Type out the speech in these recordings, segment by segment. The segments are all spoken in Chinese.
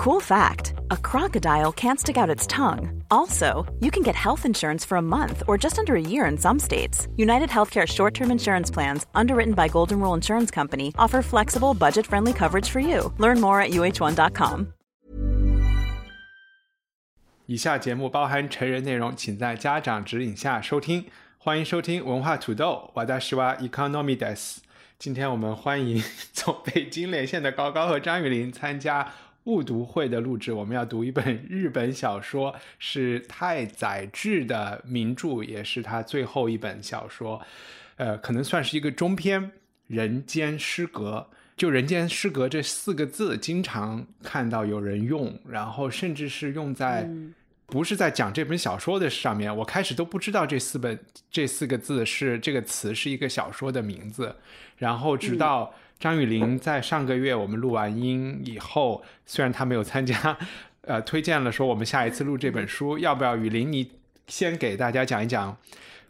Cool fact a crocodile can't stick out its tongue. Also, you can get health insurance for a month or just under a year in some states. United Healthcare short term insurance plans, underwritten by Golden Rule Insurance Company, offer flexible, budget friendly coverage for you. Learn more at uh1.com. 以下节目包含成人内容，请在家长指引下收听。欢迎收听文化土豆，我的是哇 Economy des。今天我们欢迎从北京连线的高高和张雨林参加。 误读会的录制，我们要读一本日本小说，是太宰治的名著，也是他最后一本小说，呃，可能算是一个中篇《人间失格》。就“人间失格”这四个字，经常看到有人用，然后甚至是用在不是在讲这本小说的上面。我开始都不知道这四本这四个字是这个词是一个小说的名字，然后直到。张雨林在上个月我们录完音以后，虽然他没有参加，呃，推荐了说我们下一次录这本书，要不要？雨林，你先给大家讲一讲，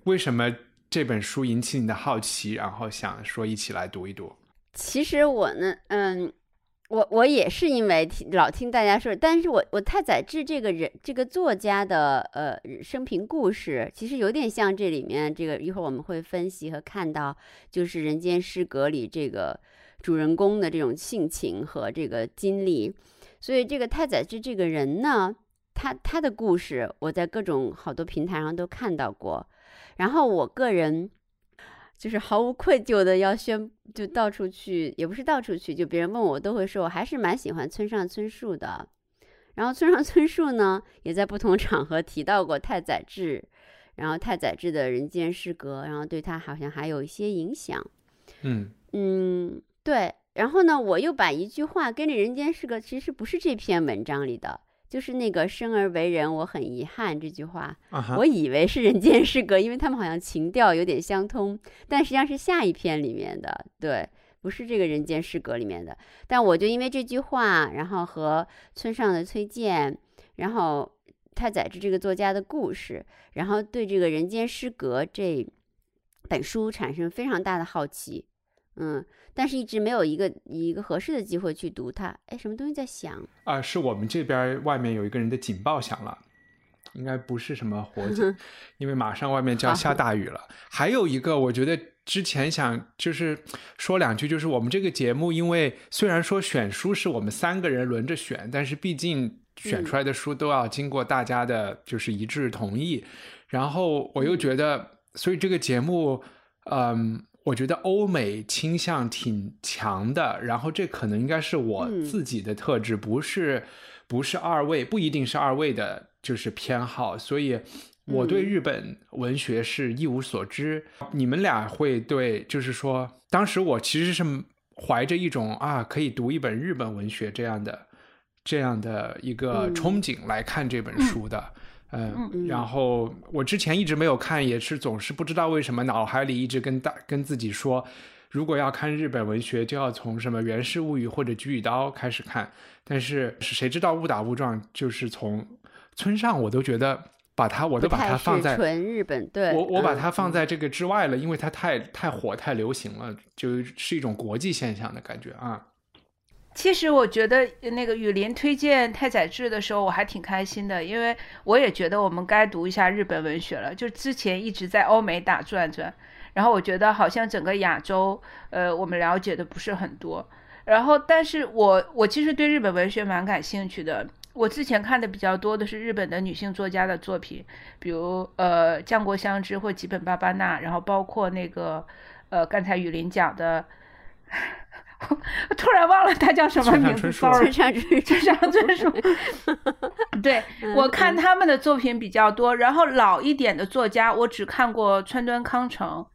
为什么这本书引起你的好奇，然后想说一起来读一读。其实我呢，嗯，我我也是因为听老听大家说，但是我我太宰治这个人这个作家的呃生平故事，其实有点像这里面这个一会儿我们会分析和看到，就是《人间失格》里这个。主人公的这种性情和这个经历，所以这个太宰治这个人呢，他他的故事我在各种好多平台上都看到过，然后我个人就是毫无愧疚的要宣，就到处去，也不是到处去，就别人问我都会说，我还是蛮喜欢村上春树的。然后村上春树呢，也在不同场合提到过太宰治，然后太宰治的人间失格，然后对他好像还有一些影响。嗯嗯。对，然后呢，我又把一句话跟着人间失格，其实不是这篇文章里的，就是那个生而为人，我很遗憾这句话，我以为是人间失格，因为他们好像情调有点相通，但实际上是下一篇里面的，对，不是这个人间失格里面的。但我就因为这句话，然后和村上的崔健，然后太宰治这个作家的故事，然后对这个人间失格这本书产生非常大的好奇，嗯。但是一直没有一个一个合适的机会去读它。哎，什么东西在响？啊，是我们这边外面有一个人的警报响了，应该不是什么火警，因为马上外面就要下大雨了。还有一个，我觉得之前想就是说两句，就是我们这个节目，因为虽然说选书是我们三个人轮着选，但是毕竟选出来的书都要经过大家的就是一致同意。然后我又觉得，所以这个节目，嗯。我觉得欧美倾向挺强的，然后这可能应该是我自己的特质，不是不是二位，不一定是二位的，就是偏好。所以我对日本文学是一无所知。你们俩会对，就是说，当时我其实是怀着一种啊，可以读一本日本文学这样的这样的一个憧憬来看这本书的。嗯，然后我之前一直没有看，也是总是不知道为什么脑海里一直跟大跟自己说，如果要看日本文学，就要从什么《源氏物语》或者《菊与刀》开始看。但是谁知道误打误撞，就是从村上，我都觉得把它，我都把它放在纯日本，对我我把它放在这个之外了，因为它太太火太流行了，就是一种国际现象的感觉啊。其实我觉得那个雨林推荐太宰治的时候，我还挺开心的，因为我也觉得我们该读一下日本文学了。就之前一直在欧美打转转，然后我觉得好像整个亚洲，呃，我们了解的不是很多。然后，但是我我其实对日本文学蛮感兴趣的。我之前看的比较多的是日本的女性作家的作品，比如呃江国香织或吉本芭芭娜，然后包括那个呃刚才雨林讲的。突然忘了他叫什么名字，sorry，村上春树。对我看他们的作品比较多，然后老一点的作家我只看过川端康成。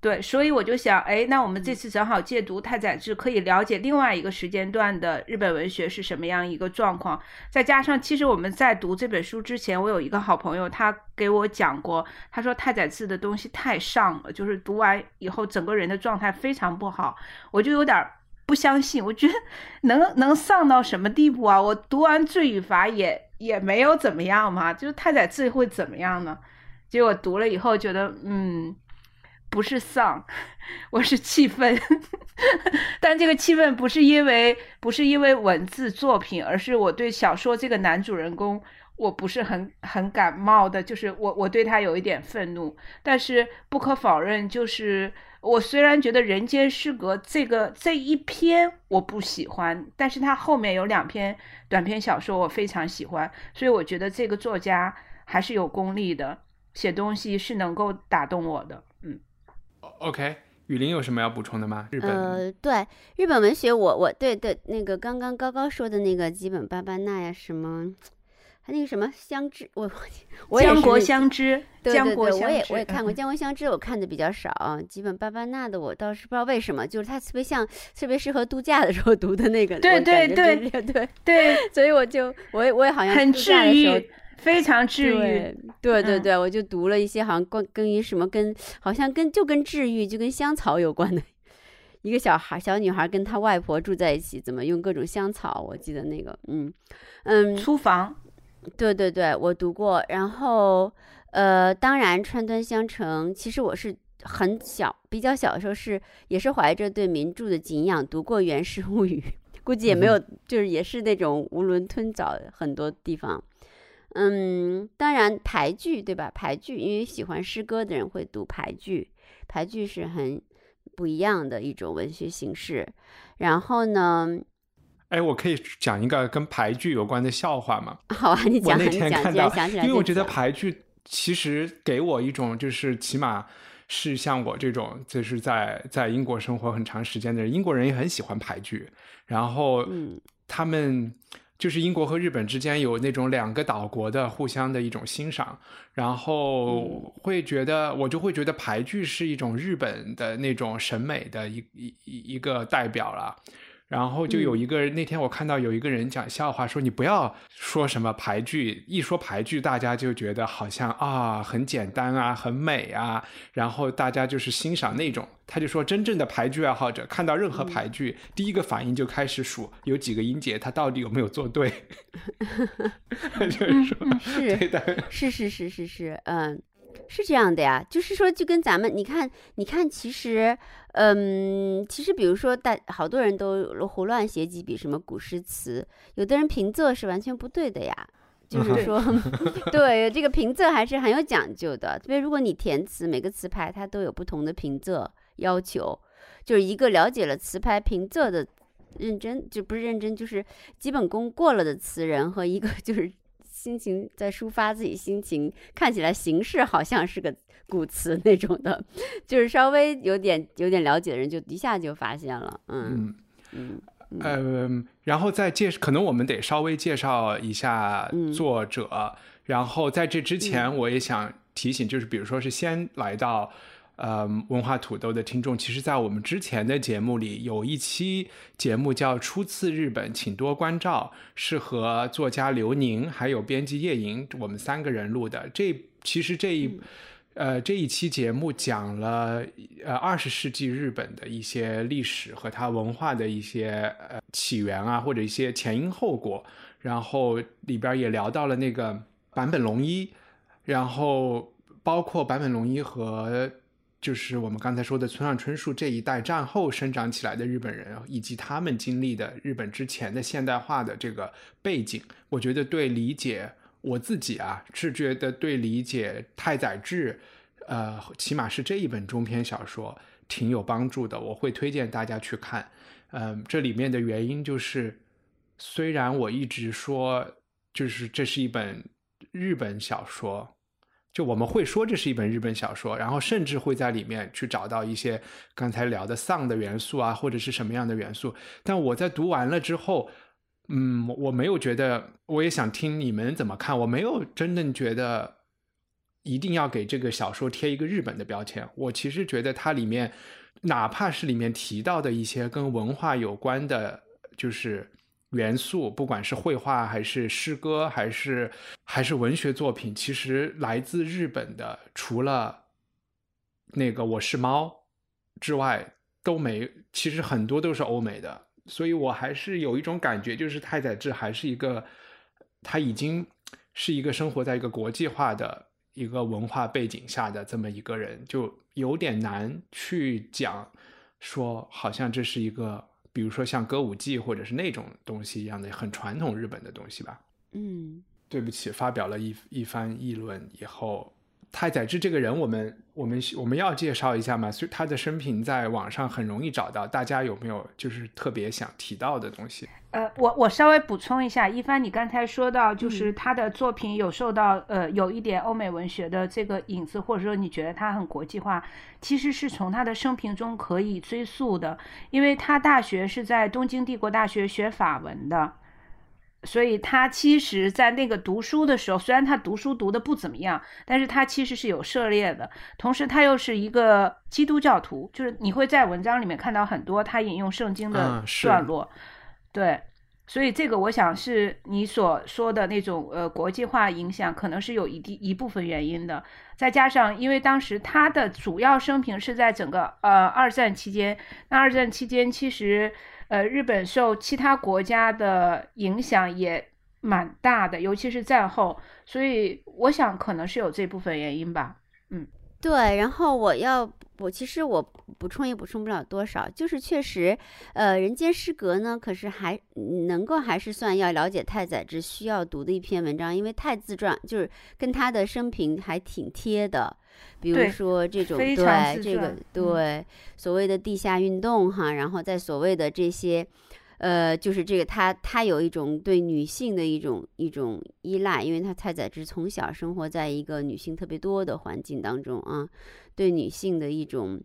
对，所以我就想，哎，那我们这次正好借读太宰治，可以了解另外一个时间段的日本文学是什么样一个状况。再加上，其实我们在读这本书之前，我有一个好朋友，他给我讲过，他说太宰治的东西太上了，就是读完以后整个人的状态非常不好。我就有点不相信，我觉得 能能上到什么地步啊？我读完《罪与罚》也也没有怎么样嘛，就是太宰治会怎么样呢？结果读了以后觉得，嗯。不是丧，我是气愤。但这个气愤不是因为不是因为文字作品，而是我对小说这个男主人公我不是很很感冒的，就是我我对他有一点愤怒。但是不可否认，就是我虽然觉得《人间失格》这个这一篇我不喜欢，但是他后面有两篇短篇小说我非常喜欢，所以我觉得这个作家还是有功力的，写东西是能够打动我的。嗯，OK。雨林有什么要补充的吗？日本呃，对日本文学，我我对对那个刚刚高高说的那个基本巴巴纳呀，什么还那个什么相知，我我江国相知，对对对，我也我也看过江国相知，我看的比较少。基本巴巴纳的我倒是不知道为什么，就是它特别像特别适合度假的时候读的那个，对对对对对，所以我就我也我也好像很治愈。非常治愈，对对对，我就读了一些好像关跟于什么跟好像跟就跟治愈就跟香草有关的，一个小孩小女孩跟她外婆住在一起，怎么用各种香草？我记得那个，嗯嗯，厨房，对对对，我读过。然后呃，当然川端香成，其实我是很小比较小的时候是也是怀着对名著的敬仰读过《源氏物语》，估计也没有就是也是那种囫囵吞枣很多地方。嗯，当然排剧对吧？排剧，因为喜欢诗歌的人会读排剧，排剧是很不一样的一种文学形式。然后呢，哎，我可以讲一个跟排剧有关的笑话吗？好啊，你讲。我那天看到，因为我觉得排剧其实给我一种，就是起码是像我这种，就是在在英国生活很长时间的人，英国人也很喜欢排剧，然后他们。就是英国和日本之间有那种两个岛国的互相的一种欣赏，然后会觉得我就会觉得排剧是一种日本的那种审美的一一一个代表了。然后就有一个那天我看到有一个人讲笑话，说你不要说什么排剧，一说排剧，大家就觉得好像啊很简单啊，很美啊，然后大家就是欣赏那种。他就说，真正的排剧爱好者看到任何排剧，第一个反应就开始数有几个音节，他到底有没有做对。就是说，是对的，是是是是是，嗯。是这样的呀，就是说，就跟咱们，你看，你看，其实，嗯，其实，比如说，大好多人都胡乱写几笔什么古诗词，有的人平仄是完全不对的呀。就是说，对这个平仄还是很有讲究的。因为如果你填词，每个词牌它都有不同的平仄要求，就是一个了解了词牌平仄的认真，就不是认真，就是基本功过了的词人和一个 就是。心情在抒发自己心情，看起来形式好像是个古词那种的，就是稍微有点有点了解的人就一下就发现了，嗯嗯呃，然后再介可能我们得稍微介绍一下作者，然后在这之前我也想提醒，就是比如说是先来到。呃，文化土豆的听众，其实，在我们之前的节目里，有一期节目叫《初次日本，请多关照》，是和作家刘宁还有编辑叶莹我们三个人录的。这其实这一呃这一期节目讲了呃二十世纪日本的一些历史和它文化的一些呃起源啊，或者一些前因后果。然后里边也聊到了那个坂本龙一，然后包括坂本龙一和。就是我们刚才说的村上春树这一代战后生长起来的日本人，以及他们经历的日本之前的现代化的这个背景，我觉得对理解我自己啊，是觉得对理解太宰治，呃，起码是这一本中篇小说挺有帮助的。我会推荐大家去看。嗯，这里面的原因就是，虽然我一直说，就是这是一本日本小说。就我们会说这是一本日本小说，然后甚至会在里面去找到一些刚才聊的丧的元素啊，或者是什么样的元素。但我在读完了之后，嗯，我没有觉得，我也想听你们怎么看。我没有真正觉得一定要给这个小说贴一个日本的标签。我其实觉得它里面，哪怕是里面提到的一些跟文化有关的，就是。元素，不管是绘画还是诗歌，还是还是文学作品，其实来自日本的，除了那个《我是猫》之外，都没。其实很多都是欧美的，所以我还是有一种感觉，就是太宰治还是一个，他已经是一个生活在一个国际化的一个文化背景下的这么一个人，就。有点难去讲，说好像这是一个，比如说像歌舞伎或者是那种东西一样的很传统日本的东西吧。嗯，对不起，发表了一一番议论以后。太宰治这个人，我们我们我们要介绍一下嘛？所以他的生平在网上很容易找到，大家有没有就是特别想提到的东西？呃，我我稍微补充一下，一帆，你刚才说到就是他的作品有受到呃有一点欧美文学的这个影子，或者说你觉得他很国际化，其实是从他的生平中可以追溯的，因为他大学是在东京帝国大学学法文的。所以他其实，在那个读书的时候，虽然他读书读的不怎么样，但是他其实是有涉猎的。同时，他又是一个基督教徒，就是你会在文章里面看到很多他引用圣经的段落。对，所以这个我想是你所说的那种呃国际化影响，可能是有一定一部分原因的。再加上，因为当时他的主要生平是在整个呃二战期间，那二战期间其实。呃，日本受其他国家的影响也蛮大的，尤其是战后，所以我想可能是有这部分原因吧。嗯，对。然后我要我其实我补充也补充不了多少，就是确实，呃，《人间失格》呢，可是还能够还是算要了解太宰治需要读的一篇文章，因为太自传就是跟他的生平还挺贴的。比如说这种对这个对所谓的地下运动哈，然后在所谓的这些，呃，就是这个他他有一种对女性的一种一种依赖，因为他太宰治从小生活在一个女性特别多的环境当中啊，对女性的一种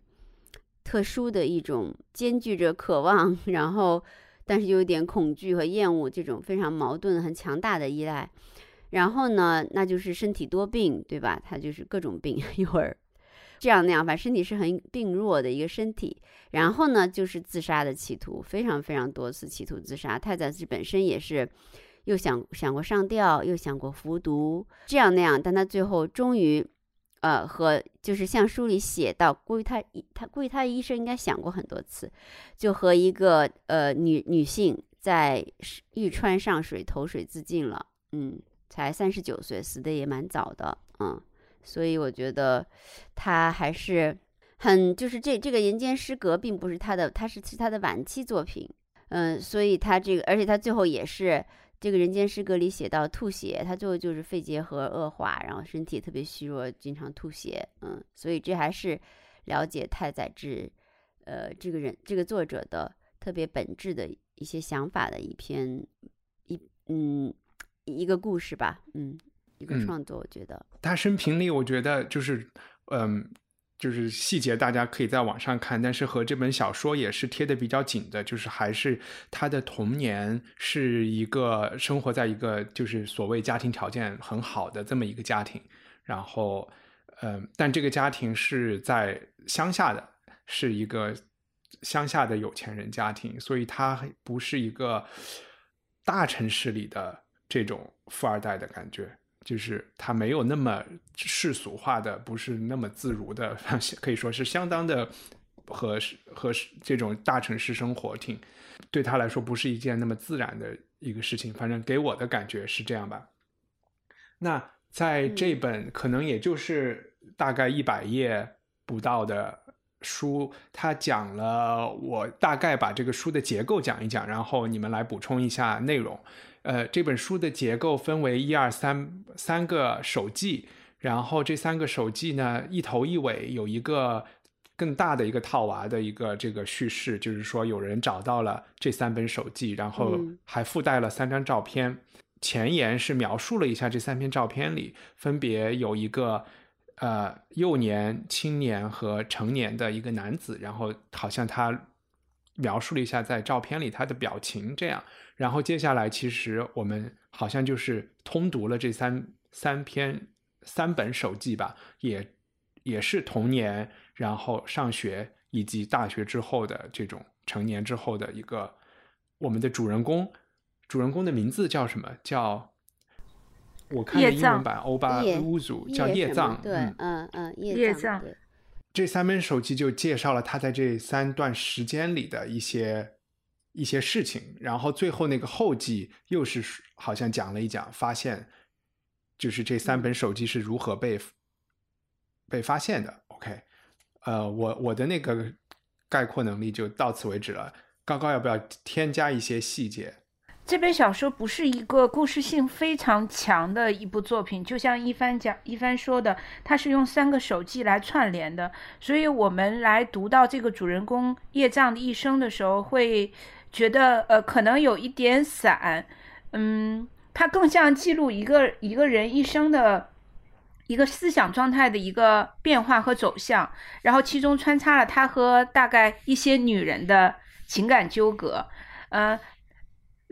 特殊的一种兼具着渴望，然后但是又有点恐惧和厌恶这种非常矛盾很强大的依赖。然后呢，那就是身体多病，对吧？他就是各种病，一会儿这样那样，反正身体是很病弱的一个身体。然后呢，就是自杀的企图，非常非常多次企图自杀。太宰治本身也是，又想想过上吊，又想过服毒，这样那样，但他最后终于，呃，和就是像书里写到，估计他他估计他医生应该想过很多次，就和一个呃女女性在玉川上水投水自尽了，嗯。才三十九岁，死的也蛮早的，嗯，所以我觉得他还是很就是这这个《人间失格》并不是他的，他是是他的晚期作品，嗯，所以他这个，而且他最后也是这个《人间失格》里写到吐血，他最后就是肺结核恶化，然后身体特别虚弱，经常吐血，嗯，所以这还是了解太宰治，呃，这个人这个作者的特别本质的一些想法的一篇一嗯。一个故事吧，嗯，一个创作，我觉得。他生平里，我觉得就是，嗯，就是细节大家可以在网上看，但是和这本小说也是贴的比较紧的，就是还是他的童年是一个生活在一个就是所谓家庭条件很好的这么一个家庭，然后，嗯，但这个家庭是在乡下的，是一个乡下的有钱人家庭，所以他不是一个大城市里的。这种富二代的感觉，就是他没有那么世俗化的，不是那么自如的，可以说是相当的和和这种大城市生活挺对他来说不是一件那么自然的一个事情。反正给我的感觉是这样吧。那在这本可能也就是大概一百页不到的书，他讲了，我大概把这个书的结构讲一讲，然后你们来补充一下内容。呃，这本书的结构分为一二三三个手记，然后这三个手记呢，一头一尾有一个更大的一个套娃的一个这个叙事，就是说有人找到了这三本手记，然后还附带了三张照片。前言是描述了一下这三篇照片里分别有一个呃幼年、青年和成年的一个男子，然后好像他描述了一下在照片里他的表情这样。然后接下来，其实我们好像就是通读了这三三篇三本手记吧，也也是童年，然后上学以及大学之后的这种成年之后的一个我们的主人公，主人公的名字叫什么？叫我看的英文版欧巴乌祖叫叶藏，对，嗯嗯，叶藏。这三本手记就介绍了他在这三段时间里的一些。一些事情，然后最后那个后记又是好像讲了一讲，发现就是这三本手机是如何被被发现的。OK，呃，我我的那个概括能力就到此为止了。高高要不要添加一些细节？这本小说不是一个故事性非常强的一部作品，就像一帆讲一帆说的，它是用三个手记来串联的，所以我们来读到这个主人公叶藏的一生的时候，会觉得呃可能有一点散，嗯，它更像记录一个一个人一生的一个思想状态的一个变化和走向，然后其中穿插了他和大概一些女人的情感纠葛，呃。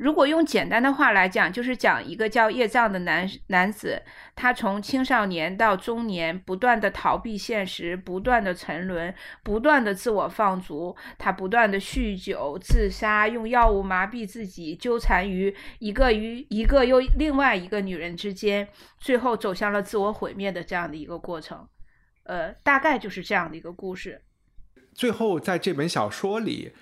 如果用简单的话来讲，就是讲一个叫叶藏的男男子，他从青少年到中年，不断的逃避现实，不断的沉沦，不断的自我放逐，他不断的酗酒、自杀，用药物麻痹自己，纠缠于一个与一个又另外一个女人之间，最后走向了自我毁灭的这样的一个过程。呃，大概就是这样的一个故事。最后，在这本小说里。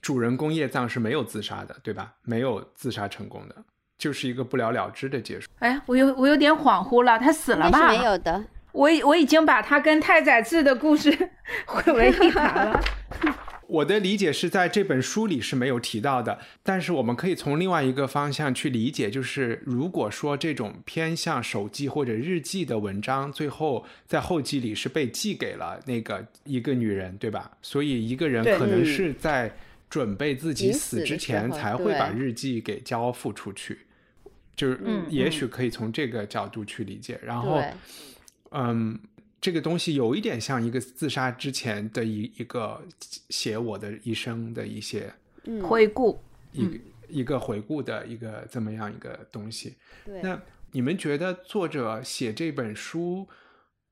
主人公叶藏是没有自杀的，对吧？没有自杀成功的，就是一个不了了之的结束。哎，我有我有点恍惚了，他死了吧？没有的，我我已经把他跟太宰治的故事 混为一谈了。我的理解是在这本书里是没有提到的，但是我们可以从另外一个方向去理解，就是如果说这种偏向手记或者日记的文章，最后在后记里是被寄给了那个一个女人，对吧？所以一个人可能是在。准备自己死之前才会把日记给交付出去，就是也许可以从这个角度去理解。然后，嗯，这个东西有一点像一个自杀之前的一一个写我的一生的一些回顾，一一个回顾的一个这么样一个东西。对，那你们觉得作者写这本书？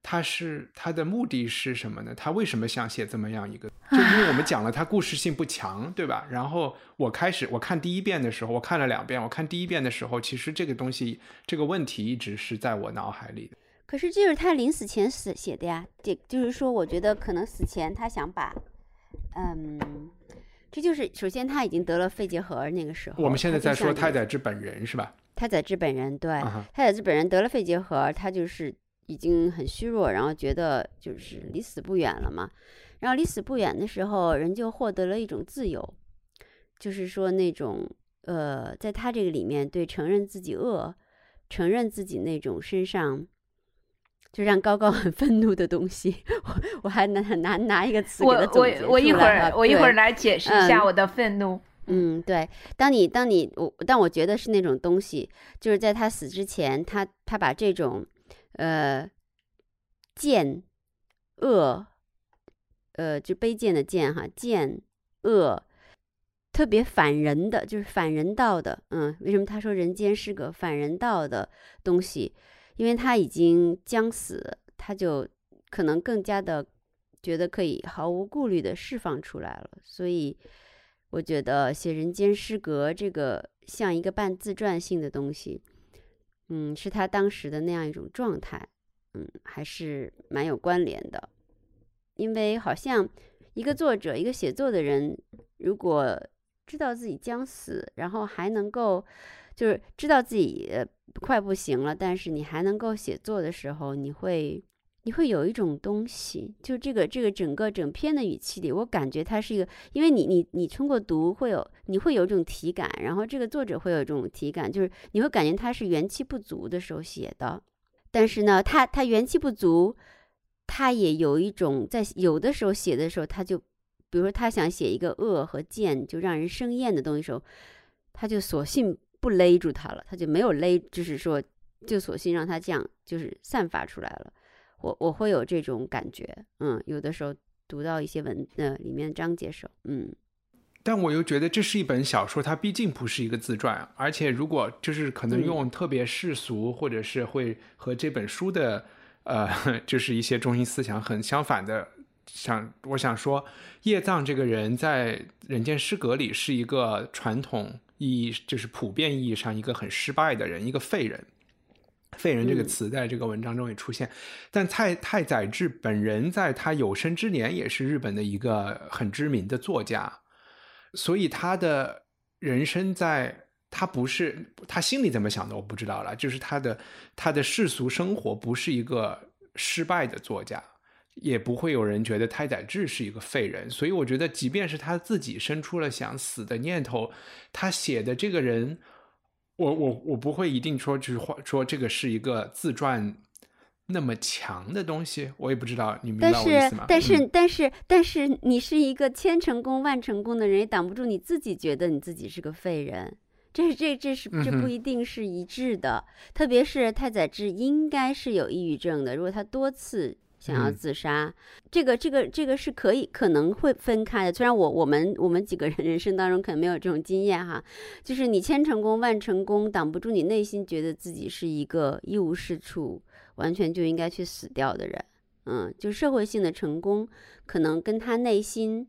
他是他的目的是什么呢？他为什么想写这么样一个？就因为我们讲了他故事性不强，对吧？然后我开始我看第一遍的时候，我看了两遍。我看第一遍的时候，其实这个东西这个问题一直是在我脑海里的。可是这是他临死前死写的呀，这就是说，我觉得可能死前他想把，嗯，这就是首先他已经得了肺结核那个时候。我们现在在说太宰治本人是吧？太宰治本人对，太宰治本人得了肺结核，他就是。已经很虚弱，然后觉得就是离死不远了嘛。然后离死不远的时候，人就获得了一种自由，就是说那种呃，在他这个里面，对承认自己恶，承认自己那种身上就让高高很愤怒的东西。我我还拿拿拿一个词给他总结我我一会儿我一会儿来解释一下我的愤怒。嗯，对，当你当你我但我觉得是那种东西，就是在他死之前，他他把这种。呃，贱恶，呃，就卑贱的贱哈，贱恶，特别反人的，就是反人道的，嗯，为什么他说人间是个反人道的东西？因为他已经将死，他就可能更加的觉得可以毫无顾虑的释放出来了。所以，我觉得写人间失格这个像一个半自传性的东西。嗯，是他当时的那样一种状态，嗯，还是蛮有关联的。因为好像一个作者，一个写作的人，如果知道自己将死，然后还能够，就是知道自己快不行了，但是你还能够写作的时候，你会。你会有一种东西，就这个这个整个整篇的语气里，我感觉它是一个，因为你你你通过读会有，你会有一种体感，然后这个作者会有一种体感，就是你会感觉他是元气不足的时候写的，但是呢，他他元气不足，他也有一种在有的时候写的时候，他就，比如说他想写一个恶和贱就让人生厌的东西时候，他就索性不勒住他了，他就没有勒，就是说就索性让他这样就是散发出来了。我我会有这种感觉，嗯，有的时候读到一些文呃里面章节时候，嗯，但我又觉得这是一本小说，它毕竟不是一个自传，而且如果就是可能用特别世俗或者是会和这本书的呃 就是一些中心思想很相反的，想我想说叶藏这个人在人间失格里是一个传统意义就是普遍意义上一个很失败的人，一个废人。废人这个词在这个文章中也出现，但太太宰治本人在他有生之年也是日本的一个很知名的作家，所以他的人生在他不是他心里怎么想的我不知道了，就是他的他的世俗生活不是一个失败的作家，也不会有人觉得太宰治是一个废人。所以我觉得，即便是他自己生出了想死的念头，他写的这个人，我我我不会一定说就是话说这个是一个自传。那么强的东西，我也不知道，你明白我意思吗？但是，但是，但是，你是一个千成功万成功的人，也挡不住你自己觉得你自己是个废人。这这这是这不一定是一致的。特别是太宰治应该是有抑郁症的，如果他多次想要自杀，这个这个这个是可以可能会分开的。虽然我我们我们几个人人生当中可能没有这种经验哈，就是你千成功万成功，挡不住你内心觉得自己是一个一无是处。完全就应该去死掉的人，嗯，就社会性的成功，可能跟他内心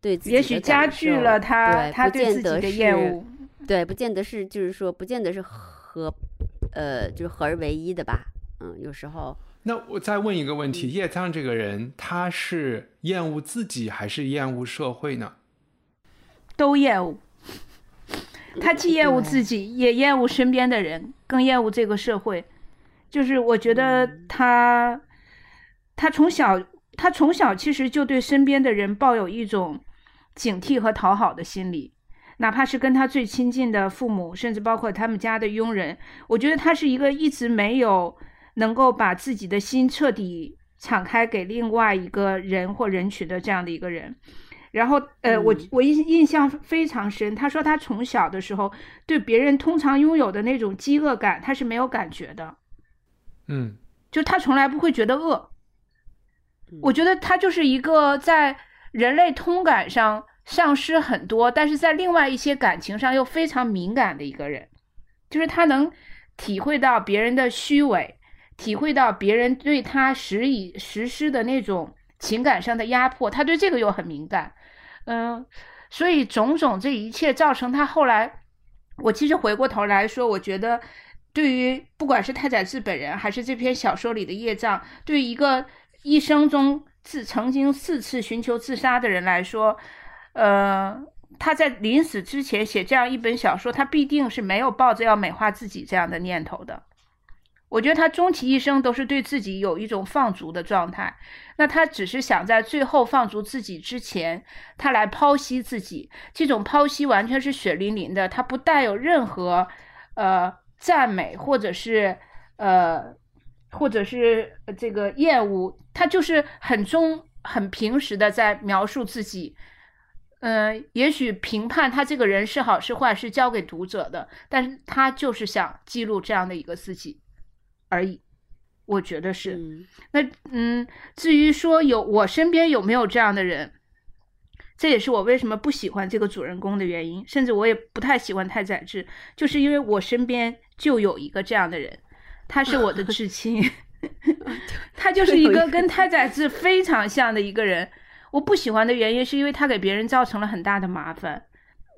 对自己也许加剧了他他对自己的厌恶，对，不见得是，就是说，不见得是合，呃，就是合而为一的吧，嗯，有时候。那我再问一个问题：叶藏这个人，他是厌恶自己还是厌恶社会呢？都厌恶，他既厌恶自己，也厌恶身边的人，更厌恶这个社会。就是我觉得他，他从小他从小其实就对身边的人抱有一种警惕和讨好的心理，哪怕是跟他最亲近的父母，甚至包括他们家的佣人，我觉得他是一个一直没有能够把自己的心彻底敞开给另外一个人或人群的这样的一个人。然后，呃，我我印印象非常深，他说他从小的时候对别人通常拥有的那种饥饿感，他是没有感觉的。嗯，就他从来不会觉得饿。我觉得他就是一个在人类通感上丧失很多，但是在另外一些感情上又非常敏感的一个人。就是他能体会到别人的虚伪，体会到别人对他实以实施的那种情感上的压迫，他对这个又很敏感。嗯，所以种种这一切造成他后来，我其实回过头来说，我觉得。对于不管是太宰治本人，还是这篇小说里的叶藏，对于一个一生中自曾经四次寻求自杀的人来说，呃，他在临死之前写这样一本小说，他必定是没有抱着要美化自己这样的念头的。我觉得他终其一生都是对自己有一种放逐的状态，那他只是想在最后放逐自己之前，他来剖析自己。这种剖析完全是血淋淋的，他不带有任何，呃。赞美，或者是呃，或者是这个厌恶，他就是很中、很平时的在描述自己。嗯，也许评判他这个人是好是坏是交给读者的，但是他就是想记录这样的一个自己而已。我觉得是。那嗯，至于说有我身边有没有这样的人？这也是我为什么不喜欢这个主人公的原因，甚至我也不太喜欢太宰治，就是因为我身边就有一个这样的人，他是我的至亲，他就是一个跟太宰治非常像的一个人。我不喜欢的原因是因为他给别人造成了很大的麻烦。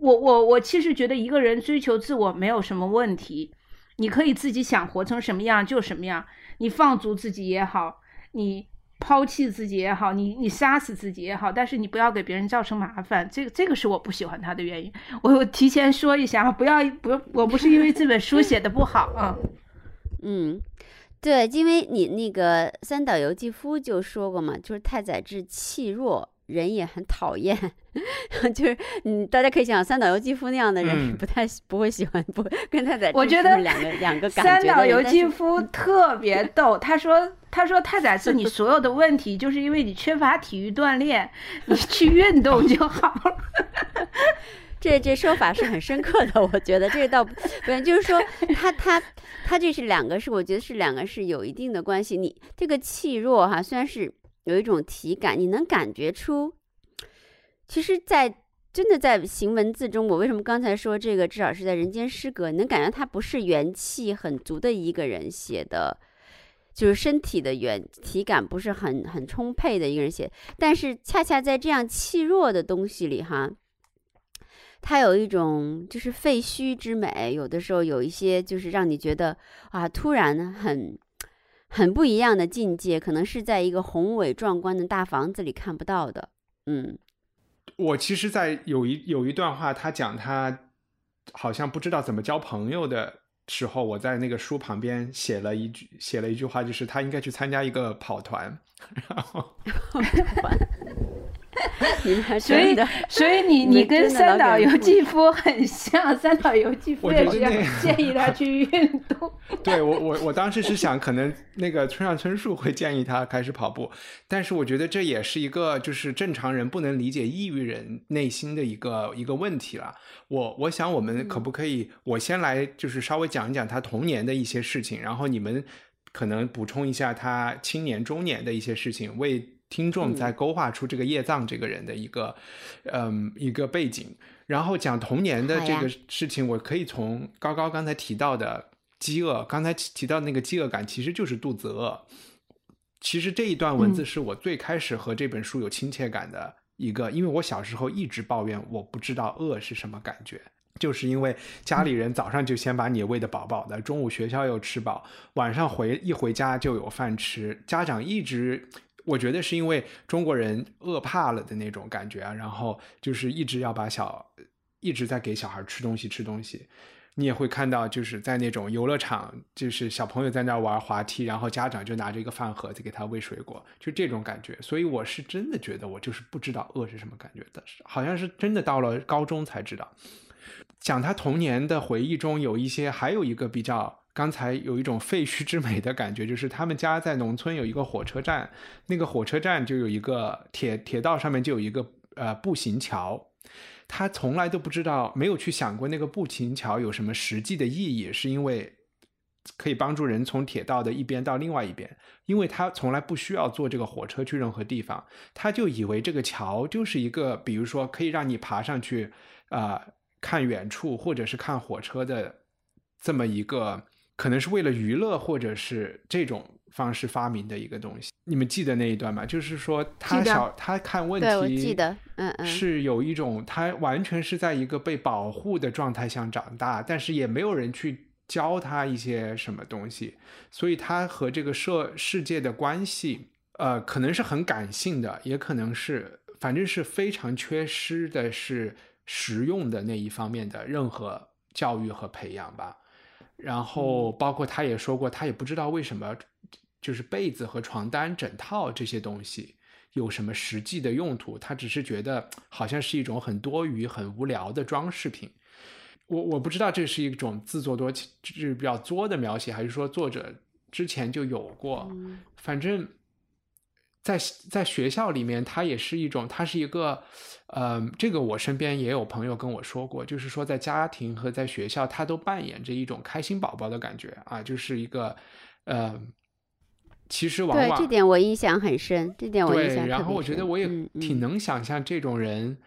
我我我其实觉得一个人追求自我没有什么问题，你可以自己想活成什么样就什么样，你放逐自己也好，你。抛弃自己也好，你你杀死自己也好，但是你不要给别人造成麻烦，这个这个是我不喜欢他的原因。我提前说一下，不要不，我不是因为这本书写的不好啊。嗯，对，因为你那个三岛由纪夫就说过嘛，就是太宰治气弱。人也很讨厌，就是嗯，大家可以想三岛由纪夫那样的人，不太不会喜欢，不跟太宰治。我觉得两个两个感觉。三岛由纪夫 特别逗，他说他说太宰治，你所有的问题就是因为你缺乏体育锻炼，你去运动就好了。这这说法是很深刻的，我觉得这个倒不，就是说他他他这是两个是我觉得是两个是有一定的关系。你这个气弱哈，虽然是。有一种体感，你能感觉出，其实，在真的在行文字中，我为什么刚才说这个，至少是在《人间失格》，你能感觉他不是元气很足的一个人写的，就是身体的元体感不是很很充沛的一个人写，但是恰恰在这样气弱的东西里，哈，他有一种就是废墟之美，有的时候有一些就是让你觉得啊，突然很。很不一样的境界，可能是在一个宏伟壮观的大房子里看不到的。嗯，我其实，在有一有一段话，他讲他好像不知道怎么交朋友的时候，我在那个书旁边写了一句，写了一句话，就是他应该去参加一个跑团，然后。所以，所以你你跟三岛由纪夫很像，三岛由纪夫也是建议他去运动。对我，我我当时是想，可能那个村上春树会建议他开始跑步，但是我觉得这也是一个就是正常人不能理解抑郁人内心的一个一个问题了。我我想我们可不可以，我先来就是稍微讲一讲他童年的一些事情，然后你们可能补充一下他青年中年的一些事情，为。听众在勾画出这个叶藏这个人的一个，嗯，一个背景，然后讲童年的这个事情，我可以从高高刚才提到的饥饿，刚才提到那个饥饿感，其实就是肚子饿。其实这一段文字是我最开始和这本书有亲切感的一个，因为我小时候一直抱怨我不知道饿是什么感觉，就是因为家里人早上就先把你喂得饱饱的，中午学校又吃饱，晚上回一回家就有饭吃，家长一直。我觉得是因为中国人饿怕了的那种感觉啊，然后就是一直要把小一直在给小孩吃东西吃东西。你也会看到，就是在那种游乐场，就是小朋友在那玩滑梯，然后家长就拿着一个饭盒子给他喂水果，就这种感觉。所以我是真的觉得我就是不知道饿是什么感觉的，好像是真的到了高中才知道。讲他童年的回忆中有一些，还有一个比较。刚才有一种废墟之美的感觉，就是他们家在农村有一个火车站，那个火车站就有一个铁铁道上面就有一个呃步行桥，他从来都不知道，没有去想过那个步行桥有什么实际的意义，是因为可以帮助人从铁道的一边到另外一边，因为他从来不需要坐这个火车去任何地方，他就以为这个桥就是一个，比如说可以让你爬上去啊看远处或者是看火车的这么一个。可能是为了娱乐，或者是这种方式发明的一个东西。你们记得那一段吗？就是说他小他看问题，记得，嗯嗯，是有一种他完全是在一个被保护的状态下长大，但是也没有人去教他一些什么东西，所以他和这个社世界的关系，呃，可能是很感性的，也可能是反正是非常缺失的是实用的那一方面的任何教育和培养吧。然后，包括他也说过，他也不知道为什么，就是被子和床单、枕套这些东西有什么实际的用途，他只是觉得好像是一种很多余、很无聊的装饰品。我我不知道这是一种自作多情，就是比较作的描写，还是说作者之前就有过。反正。在在学校里面，它也是一种，它是一个，呃，这个我身边也有朋友跟我说过，就是说在家庭和在学校，他都扮演着一种开心宝宝的感觉啊，就是一个，呃，其实往往对这点我印象很深，这点我印象对，然后我觉得我也挺能想象这种人，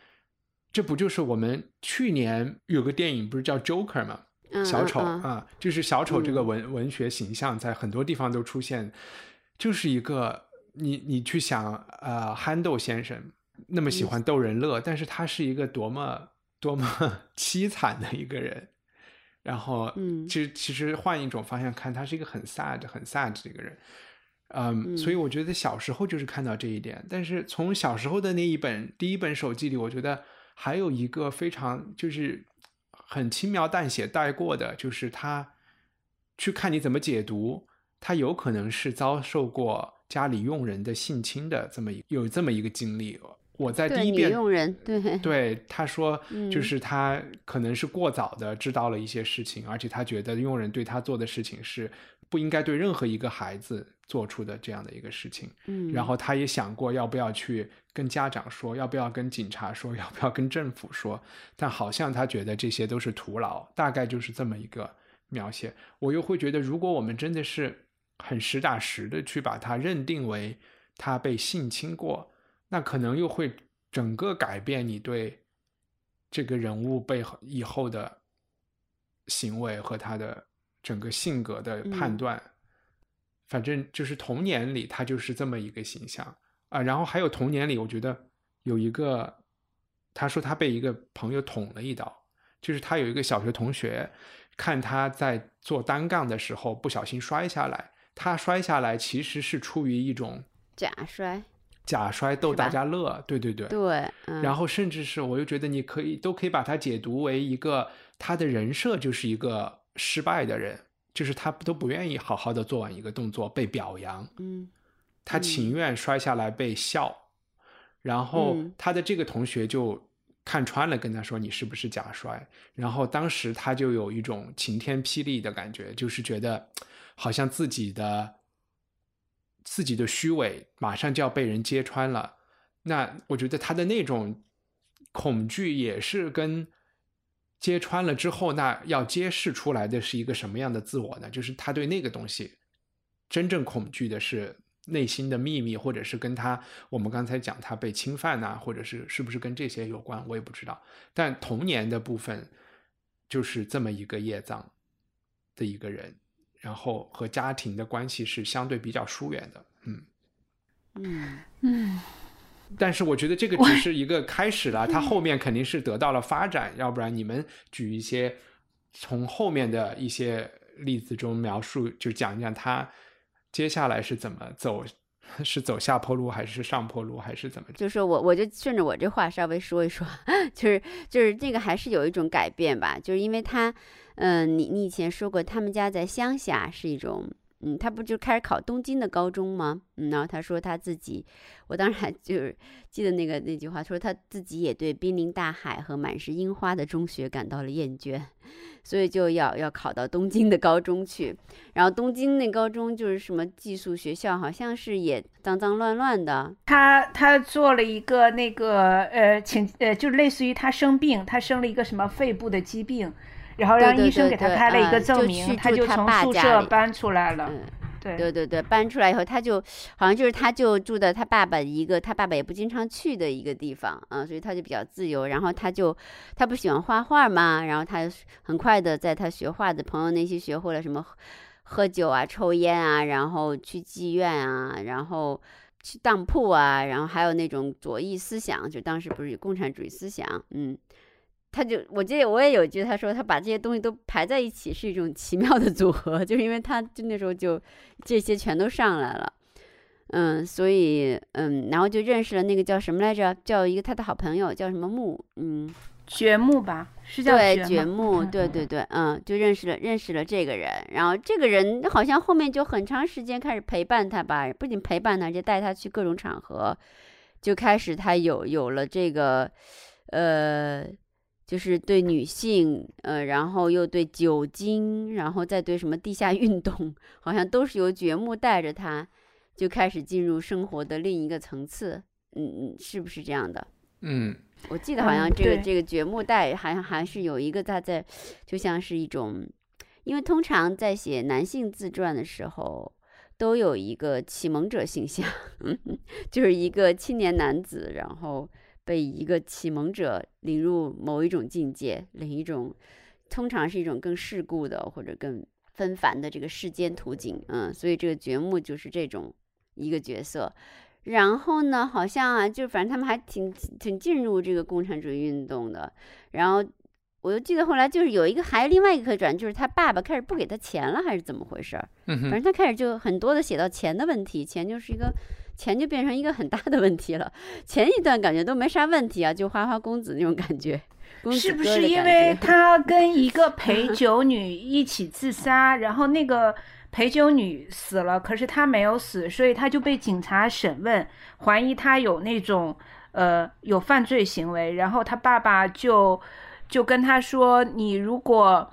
这不就是我们去年有个电影不是叫 Joker 吗？小丑啊，就是小丑这个文文学形象在很多地方都出现，就是一个。你你去想，呃，憨豆先生那么喜欢逗人乐，但是他是一个多么多么 凄惨的一个人。然后，嗯，其实其实换一种方向看，他是一个很 sad 很 sad 的一个人。嗯，所以我觉得小时候就是看到这一点。但是从小时候的那一本第一本手记里，我觉得还有一个非常就是很轻描淡写带过的，就是他去看你怎么解读，他有可能是遭受过。家里佣人的性侵的这么一有这么一个经历，我在第一遍佣人对对他说，就是他可能是过早的知道了一些事情，而且他觉得佣人对他做的事情是不应该对任何一个孩子做出的这样的一个事情。嗯，然后他也想过要不要去跟家长说，要不要跟警察说，要不要跟政府说，但好像他觉得这些都是徒劳，大概就是这么一个描写。我又会觉得，如果我们真的是。很实打实的去把他认定为他被性侵过，那可能又会整个改变你对这个人物背后以后的行为和他的整个性格的判断。反正就是童年里他就是这么一个形象啊。然后还有童年里，我觉得有一个，他说他被一个朋友捅了一刀，就是他有一个小学同学看他在做单杠的时候不小心摔下来。他摔下来其实是出于一种假摔，假摔逗大家乐，对对对，对。然后甚至是我又觉得你可以都可以把它解读为一个他的人设就是一个失败的人，就是他都不愿意好好的做完一个动作被表扬，嗯。他情愿摔下来被笑，然后嗯。他的这个同学就看穿了，跟他说你是不是假摔？然后当时他就有一种晴天霹雳的感觉，就是觉得好像自己的自己的虚伪马上就要被人揭穿了。那我觉得他的那种恐惧也是跟揭穿了之后，那要揭示出来的是一个什么样的自我呢？就是他对那个东西真正恐惧的是内心的秘密，或者是跟他我们刚才讲他被侵犯呐、或者是是不是跟这些有关，我也不知道。但童年的部分就是这么一个业障的一个人，然后和家庭的关系是相对比较疏远的，嗯。嗯嗯，但是我觉得这个只是一个开始了，他后面肯定是得到了发展，要不然你们举一些从后面的一些例子中描述，就讲一讲他接下来是怎么走，是走下坡路还是上坡路还是怎么？就是我我就顺着我这话稍微说一说，就是就是这个还是有一种改变吧，就是因为他，嗯、你你以前说过他们家在乡下是一种。嗯，他不就开始考东京的高中吗？嗯，然后他说他自己，我当时还就是记得那个那句话，说他自己也对濒临大海和满是樱花的中学感到了厌倦，所以就要要考到东京的高中去。然后东京那高中就是什么寄宿学校，好像是也脏脏乱乱的，他他做了一个那个呃，请呃，就类似于他生病，他生了一个什么肺部的疾病，然后让医生给他开了一个证明，去他就从宿舍搬出来了。嗯。对对对对，搬出来以后，他就好像就是他就住在他爸爸一个他爸爸也不经常去的一个地方啊，所以他就比较自由。然后他就他不喜欢画画嘛，然后他很快的在他学画的朋友那些学会了什么喝喝酒啊、抽烟啊，然后去妓院啊，然后去当铺啊，然后还有那种左翼思想，就当时不是有共产主义思想，嗯。他就，我记得我也有一句，他说他把这些东西都排在一起是一种奇妙的组合，就是因为他就那时候就这些全都上来了，嗯，所以嗯，然后就认识了那个叫什么来着，叫一个他的好朋友叫什么木，嗯，掘木吧，是叫对，掘吗掘墓，嗯对对对，嗯，就认识了认识了这个人，然后这个人好像后面就很长时间开始陪伴他吧，不仅陪伴他，而且带他去各种场合，就开始他有有了这个，呃。就是对女性，呃，然后又对酒精，然后再对什么地下运动，好像都是由掘墓带着他，就开始进入生活的另一个层次。嗯嗯，是不是这样的？嗯我记得好像这个、这个掘墓带好像还是有一个他在，就像是一种，因为通常在写男性自传的时候，都有一个启蒙者形象，就是一个青年男子，然后被一个启蒙者领入某一种境界，领一种通常是一种更世故的或者更纷繁的这个世间图景，嗯，所以这个掘墓就是这种一个角色。然后呢，好像啊，就反正他们还挺挺进入这个共产主义运动的。然后我就记得后来就是有一个还另外一个可转，就是他爸爸开始不给他钱了，还是怎么回事儿？反正他开始就很多的写到钱的问题，钱就是一个钱就变成一个很大的问题了。前一段感觉都没啥问题啊，就花花公子那种感觉。是不是因为他跟一个陪酒女一起自杀，然后那个陪酒女死了，可是他没有死，所以他就被警察审问，怀疑他有那种呃有犯罪行为，然后他爸爸就就跟他说，你如果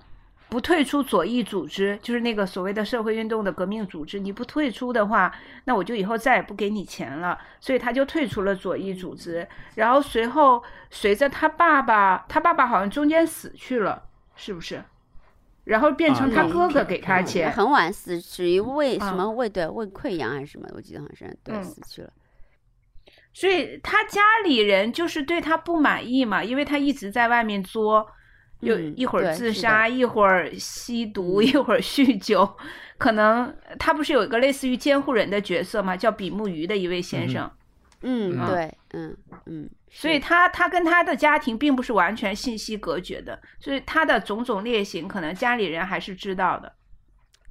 不退出左翼组织，就是那个所谓的社会运动的革命组织，你不退出的话，那我就以后再也不给你钱了。所以他就退出了左翼组织。然后随后随着他爸爸，他爸爸好像中间死去了，是不是？然后变成他啊哥哥给他嗯钱，很晚死，属于胃啊什么胃对胃溃疡还是什么？我记得好像是对嗯死去了。所以他家里人就是对他不满意嘛，因为他一直在外面作，有嗯一会儿自杀，的。一会儿吸毒，嗯。一会儿酗酒，可能他不是有一个类似于监护人的角色吗，叫比目鱼的一位先生，嗯，嗯。对，嗯嗯，所以他他跟他的家庭并不是完全信息隔绝的，所以他的种种劣行，可能家里人还是知道的。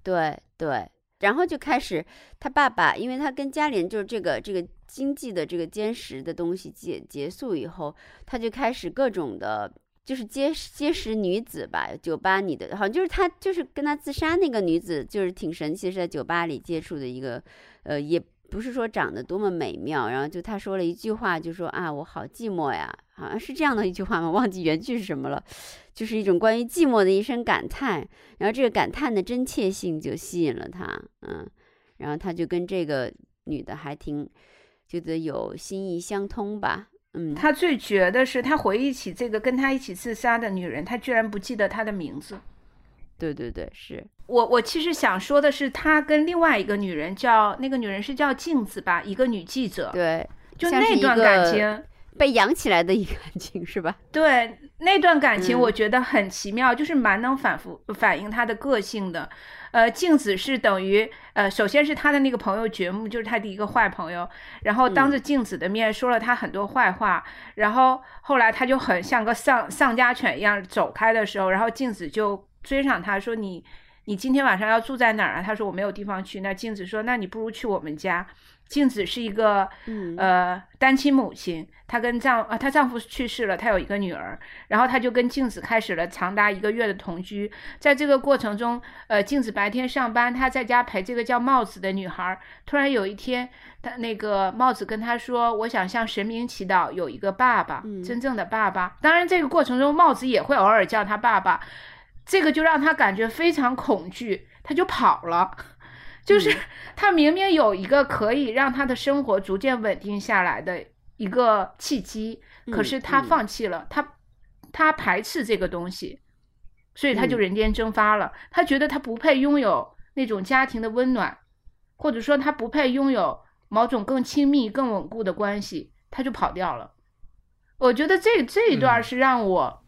对对，然后就开始他爸爸，因为他跟家里人就是这个这个经济的这个坚实的东西结结束以后，他就开始各种的就是结结识女子吧，酒吧里的，好像就是他就是跟他自杀那个女子，就是挺神奇，是在酒吧里接触的一个，呃，也不是说长得多么美妙，然后就他说了一句话，就说啊，我好寂寞呀，好像是这样的一句话吗？忘记原句是什么了，就是一种关于寂寞的一声感叹，然后这个感叹的真切性就吸引了他，嗯，然后他就跟这个女的还挺觉得有心意相通吧。嗯，他最绝的是，他回忆起这个跟他一起自杀的女人，他居然不记得她的名字。对对对，是我我其实想说的是，他跟另外一个女人叫那个女人是叫镜子吧，一个女记者。对，就那段感情被养起来的一个感情是吧？对，那段感情我觉得很奇妙，就是蛮能反复反映他的个性的。呃，镜子是等于呃，首先是他的那个朋友觉木，就是他的一个坏朋友，然后当着镜子的面说了他很多坏话，然后后来他就很像个丧丧家犬一样走开的时候，然后镜子就追上他说你你今天晚上要住在哪儿啊？他说我没有地方去。那镜子说那你不如去我们家。镜子是一个呃单亲母亲，她跟丈啊她丈夫去世了，她有一个女儿，然后她就跟静子开始了长达一个月的同居。在这个过程中，呃，静子白天上班，她在家陪这个叫帽子的女孩。突然有一天，她那个帽子跟她说：“我想向神明祈祷，有一个爸爸，真正的爸爸。”当然，这个过程中帽子也会偶尔叫他爸爸，这个就让他感觉非常恐惧，他就跑了。就是 他明明有一个可以让他的生活逐渐稳定下来的一个契机，可是他放弃了，他他排斥这个东西，所以他就人间蒸发了。他觉得他不配拥有那种家庭的温暖，或者说他不配拥有某种更亲密、更稳固的关系，他就跑掉了。我觉得这这一段是让我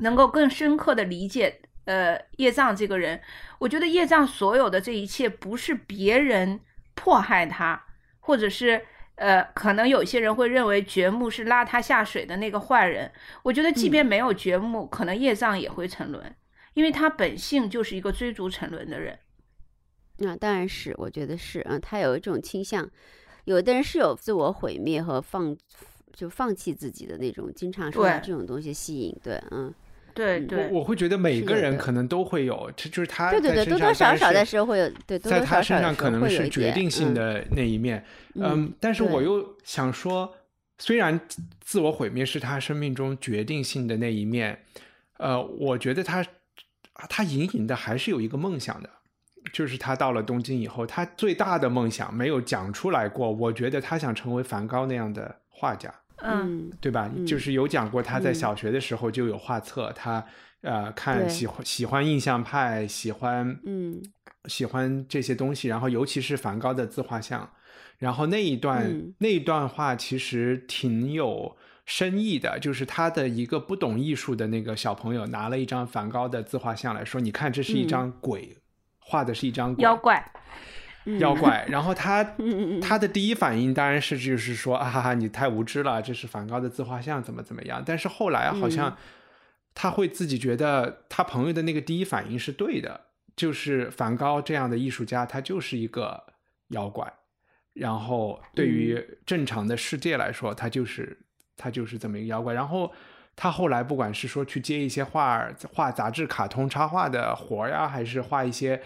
能够更深刻的理解。呃，叶藏这个人，我觉得叶藏所有的这一切不是别人迫害他，或者是呃，可能有些人会认为掘木是拉他下水的那个坏人。我觉得即便没有掘木，可能叶藏也会沉沦，因为他本性就是一个追逐沉沦的人。那当然是，我觉得是啊，他有一种倾向，有的人是有自我毁灭和放就放弃自己的那种，经常受到这种东西吸引。对，嗯。对对，我我会觉得每个人可能都会有，这就是他对对对，多多少少的时候会有，对，在他身上可能是决定性的那一面。嗯，但是我又想说，虽然自我毁灭是他生命中决定性的那一面，呃，我觉得他他隐隐的还是有一个梦想的，就是他到了东京以后，他最大的梦想没有讲出来过。我觉得他想成为梵高那样的画家。嗯，对吧？就是有讲过他在小学的时候就有画册，他呃看喜欢喜欢印象派，喜欢嗯。喜欢这些东西，然后尤其是梵高的自画像，然后那一段那一段话其实挺有深意的，就是他的一个不懂艺术的那个小朋友拿了一张梵高的自画像来说，你看这是一张鬼，画的是一张妖怪。妖怪，然后他 他的第一反应当然是就是说啊哈哈，你太无知了，这是梵高的自画像，怎么怎么样？但是后来好像他会自己觉得他朋友的那个第一反应是对的，就是梵高这样的艺术家，他就是一个妖怪。然后对于正常的世界来说，他就是他就是这么一个妖怪。然后他后来不管是说去接一些画画杂志、卡通插画的活呀，还是画一些。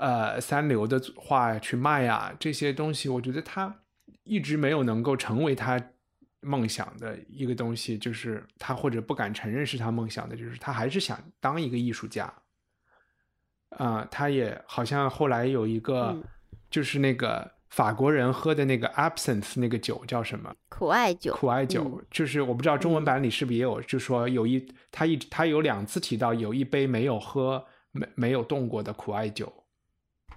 呃，三流的话去卖啊，这些东西，我觉得他一直没有能够成为他梦想的一个东西，就是他或者不敢承认是他梦想的，就是他还是想当一个艺术家。啊，他也好像后来有一个，就是那个法国人喝的那个 absinthe 那个酒叫什么？苦艾酒。苦艾酒，就是我不知道中文版里是不是也有，就说有一他一他有两次提到有一杯没有喝没没有动过的苦艾酒。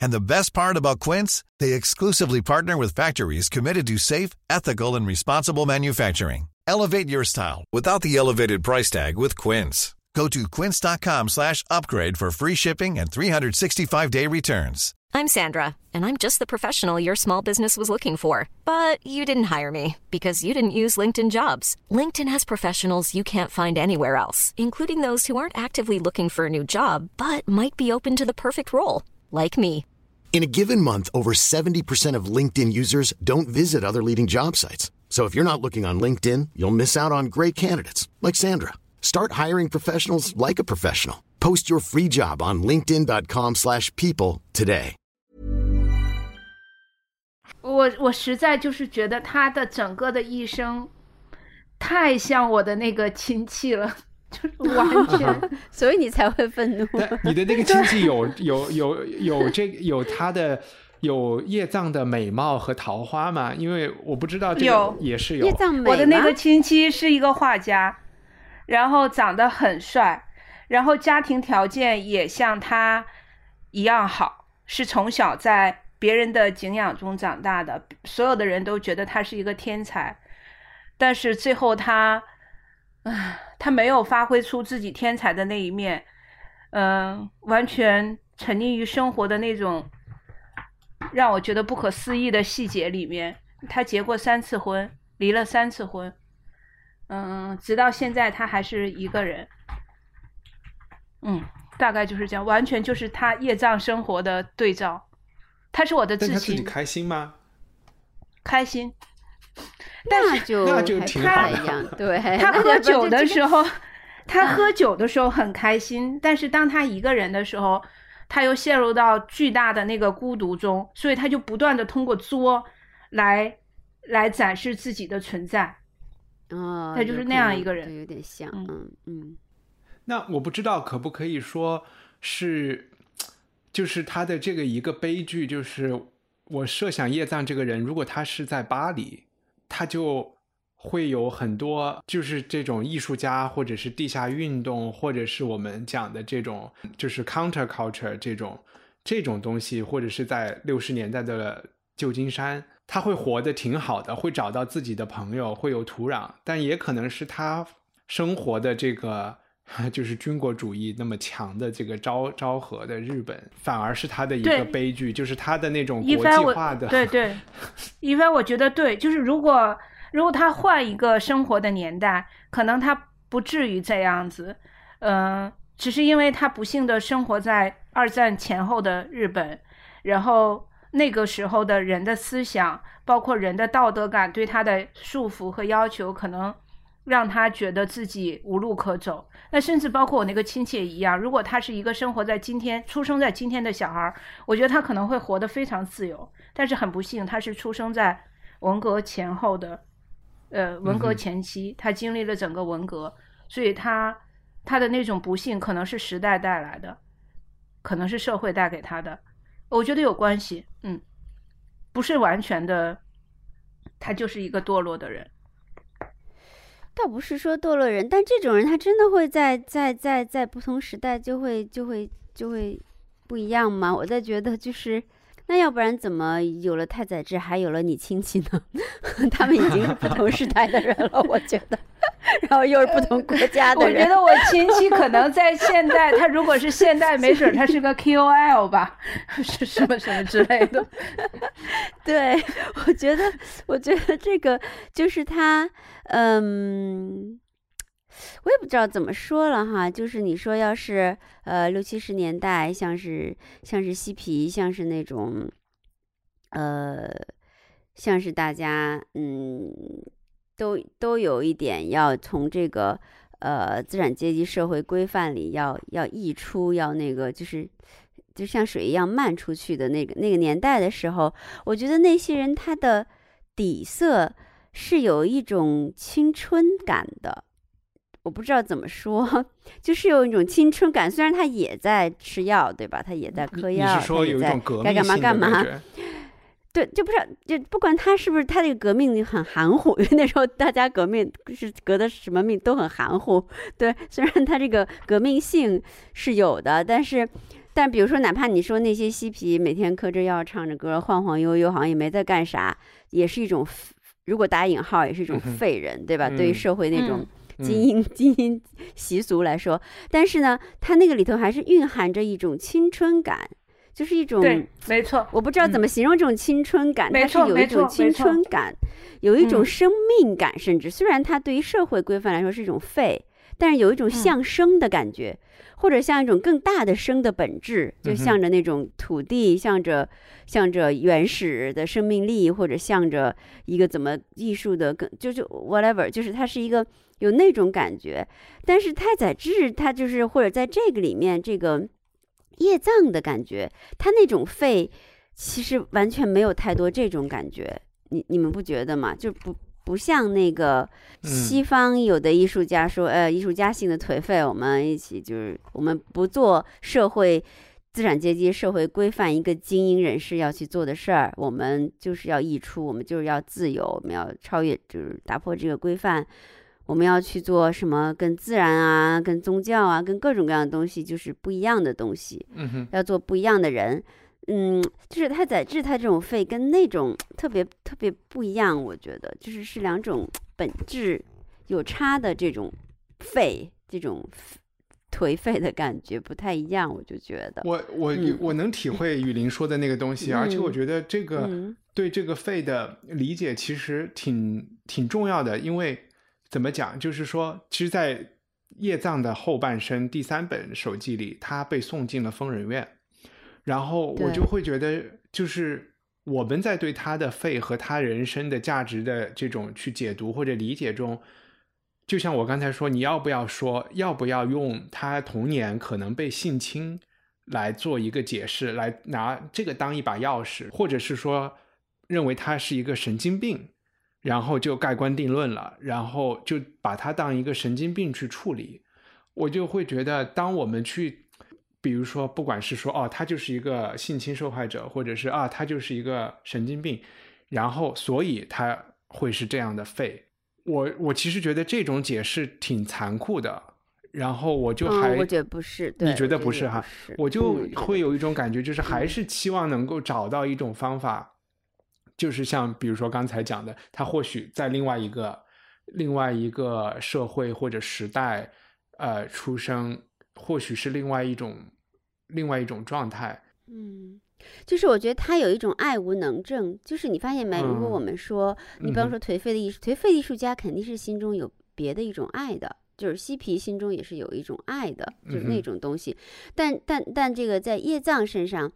And the best part about Quince, they exclusively partner with factories committed to safe, ethical and responsible manufacturing. Elevate your style without the elevated price tag with Quince. Go to quince.com slash upgrade for free shipping and 365-day returns. I'm Sandra, and I'm just the professional your small business was looking for. But you didn't hire me because you didn't use LinkedIn jobs. LinkedIn has professionals you can't find anywhere else, including those who aren't actively looking for a new job but might be open to the perfect role, like me. In a given month, over 70% of LinkedIn users don't visit other leading job sites. So if you're not looking on LinkedIn, you'll miss out on great candidates like Sandra. Start hiring professionals like a professional. Post your free job on linkedin.com/people slash people today. 我我实在就是觉得他的整个的一生太像我的那个亲戚了， 就 是完全 所以你才会愤怒。但你的那个亲戚有有有有这有他的有叶藏的美貌和桃花吗？因为我不知道这个有也是有叶。藏美我的那个亲戚是一个画家，然后长得很帅，然后家庭条件也像他一样好，是从小在别人的敬仰中长大的，所有的人都觉得他是一个天才，但是最后他，唉，他没有发挥出自己天才的那一面，嗯、完全沉溺于生活的那种让我觉得不可思议的细节里面。他结过三次婚，离了三次婚，嗯，直到现在他还是一个人。嗯，大概就是这样，完全就是他业障生活的对照。他是我的至亲，但他自己开心吗？开心。但 是那就那就还挺好的不太一样，对。他喝酒的时候，他喝酒的时候很开心，但是当他一个人的时候，他又陷入到巨大的那个孤独中，所以他就不断的通过作来来展示自己的存在。哦，他就是那样一个人有点像，嗯嗯嗯。那我不知道可不可以说是，就是他的这个一个悲剧，就是我设想叶藏这个人，如果他是在巴黎，他就会有很多就是这种艺术家，或者是地下运动，或者是我们讲的这种就是 counter culture 这种这种东西，或者是在六十年代的旧金山。他会活得挺好的，会找到自己的朋友，会有土壤，但也可能是他生活的这个 就是军国主义那么强的这个昭昭和的日本，反而是他的一个悲剧，就是他的那种国际化的，对对，一帆我觉得对，就是如果如果他换一个生活的年代，可能他不至于这样子，嗯、只是因为他不幸的生活在二战前后的日本，然后那个时候的人的思想，包括人的道德感对他的束缚和要求，可能让他觉得自己无路可走。那甚至包括我那个亲戚也一样，如果他是一个生活在今天、出生在今天的小孩儿，我觉得他可能会活得非常自由。但是很不幸，他是出生在文革前后的，呃，文革前期，他经历了整个文革，所以他他的那种不幸可能是时代带来的，可能是社会带给他的，我觉得有关系，嗯，不是完全的，他就是一个堕落的人。倒不是说堕落人，但这种人他真的会在在在在不同时代就会就会就会不一样吗？我在觉得就是，那要不然怎么有了太宰治，还有了你亲戚呢？他们已经是不同时代的人了，我觉得，然后又是不同国家的人。我觉得我亲戚可能在现代，他如果是现代，没准他是个 KOL 吧，是什么什么之类的。对，我觉得，我觉得这个就是他，嗯，我也不知道怎么说了哈。就是你说，要是呃六七十年代，像是像是嬉皮，像是那种，呃，像是大家嗯，都都有一点要从这个呃资产阶级社会规范里要要溢出，要那个就是。就像水一样漫出去的那个那个年代的时候，我觉得那些人他的底色是有一种青春感的，我不知道怎么说，就是有一种青春感。虽然他也在吃药，对吧？他也在嗑你药，是说有一他也在种革命该干嘛性的感干嘛。觉？对，就不知道，就不管他是不是他这个革命很含糊，因为那时候大家革命是革的什么命都很含糊。对，虽然他这个革命性是有的，但是，但比如说，哪怕你说那些嬉皮每天嗑着药唱着歌晃晃悠悠，好像也没在干啥，也是一种，如果打引号，也是一种废人，对吧？对于嗯社会那种嗯精英精英习俗来说，但是呢，他那个里头还是蕴含着一种青春感，就是一种对，没错，我不知道怎么形容这种青春感，它是有一种青春感，有一种嗯。生命感，甚至虽然它对于社会规范来说是一种废，但是有一种嗯。向生的感觉，或者像一种更大的生的本质，就向着那种土地，向着向着原始的生命力，或者向着一个怎么艺术的更就就 whatever，就是它是一个有那种感觉，但是太宰治他就是或者在这个里面这个业障的感觉，他那种废其实完全没有太多这种感觉，你你们不觉得吗？就不不像那个嗯西方有的艺术家说，呃，艺术家性的颓废，我们一起就是我们不做社会。资产阶级社会规范一个精英人士要去做的事儿，我们就是要溢出，我们就是要自由，我们要超越，就是打破这个规范。我们要去做什么跟自然啊、跟宗教啊、跟各种各样的东西，就是不一样的东西。嗯哼，要做不一样的人。嗯，就是太宰治他这种肺跟那种特别特别不一样，我觉得就是是两种本质有差的这种肺，这种颓废的感觉不太一样，我就觉得。我我、嗯我能体会雨林说的那个东西，而且我嗯觉得这个、嗯对这个肺的理解其实挺挺重要的，因为怎么讲，就是说，其实，在叶藏的后半生第三本手记里，他被送进了疯人院，然后我就会觉得，就是我们在对他的肺和他人生的价值的这种去解读或者理解中。就像我刚才说，你要不要说，要不要用他童年可能被性侵来做一个解释，来拿这个当一把钥匙，或者是说认为他是一个神经病，然后就盖棺定论了，然后就把他当一个神经病去处理，我就会觉得，当我们去，比如说，不管是说哦，他就是一个性侵受害者，或者是啊，他就是一个神经病，然后所以他会是这样的废。我我其实觉得这种解释挺残酷的，然后我就还、嗯，我觉得不是，对你觉得不是哈？是我就嗯会有一种感觉，就是还是期望能够找到一种方法，就是像比如说刚才讲的，他或许在另外一个另外一个社会或者时代，呃，出生，或许是另外一种另外一种状态。嗯，就是我觉得他有一种爱无能症，就是你发现没？如果嗯我们说，你比方说颓废的艺术，颓废艺术家肯定是心中有别的一种爱的，就是嬉皮心中也是有一种爱的，就是那种东西。但但但这个在叶藏身上，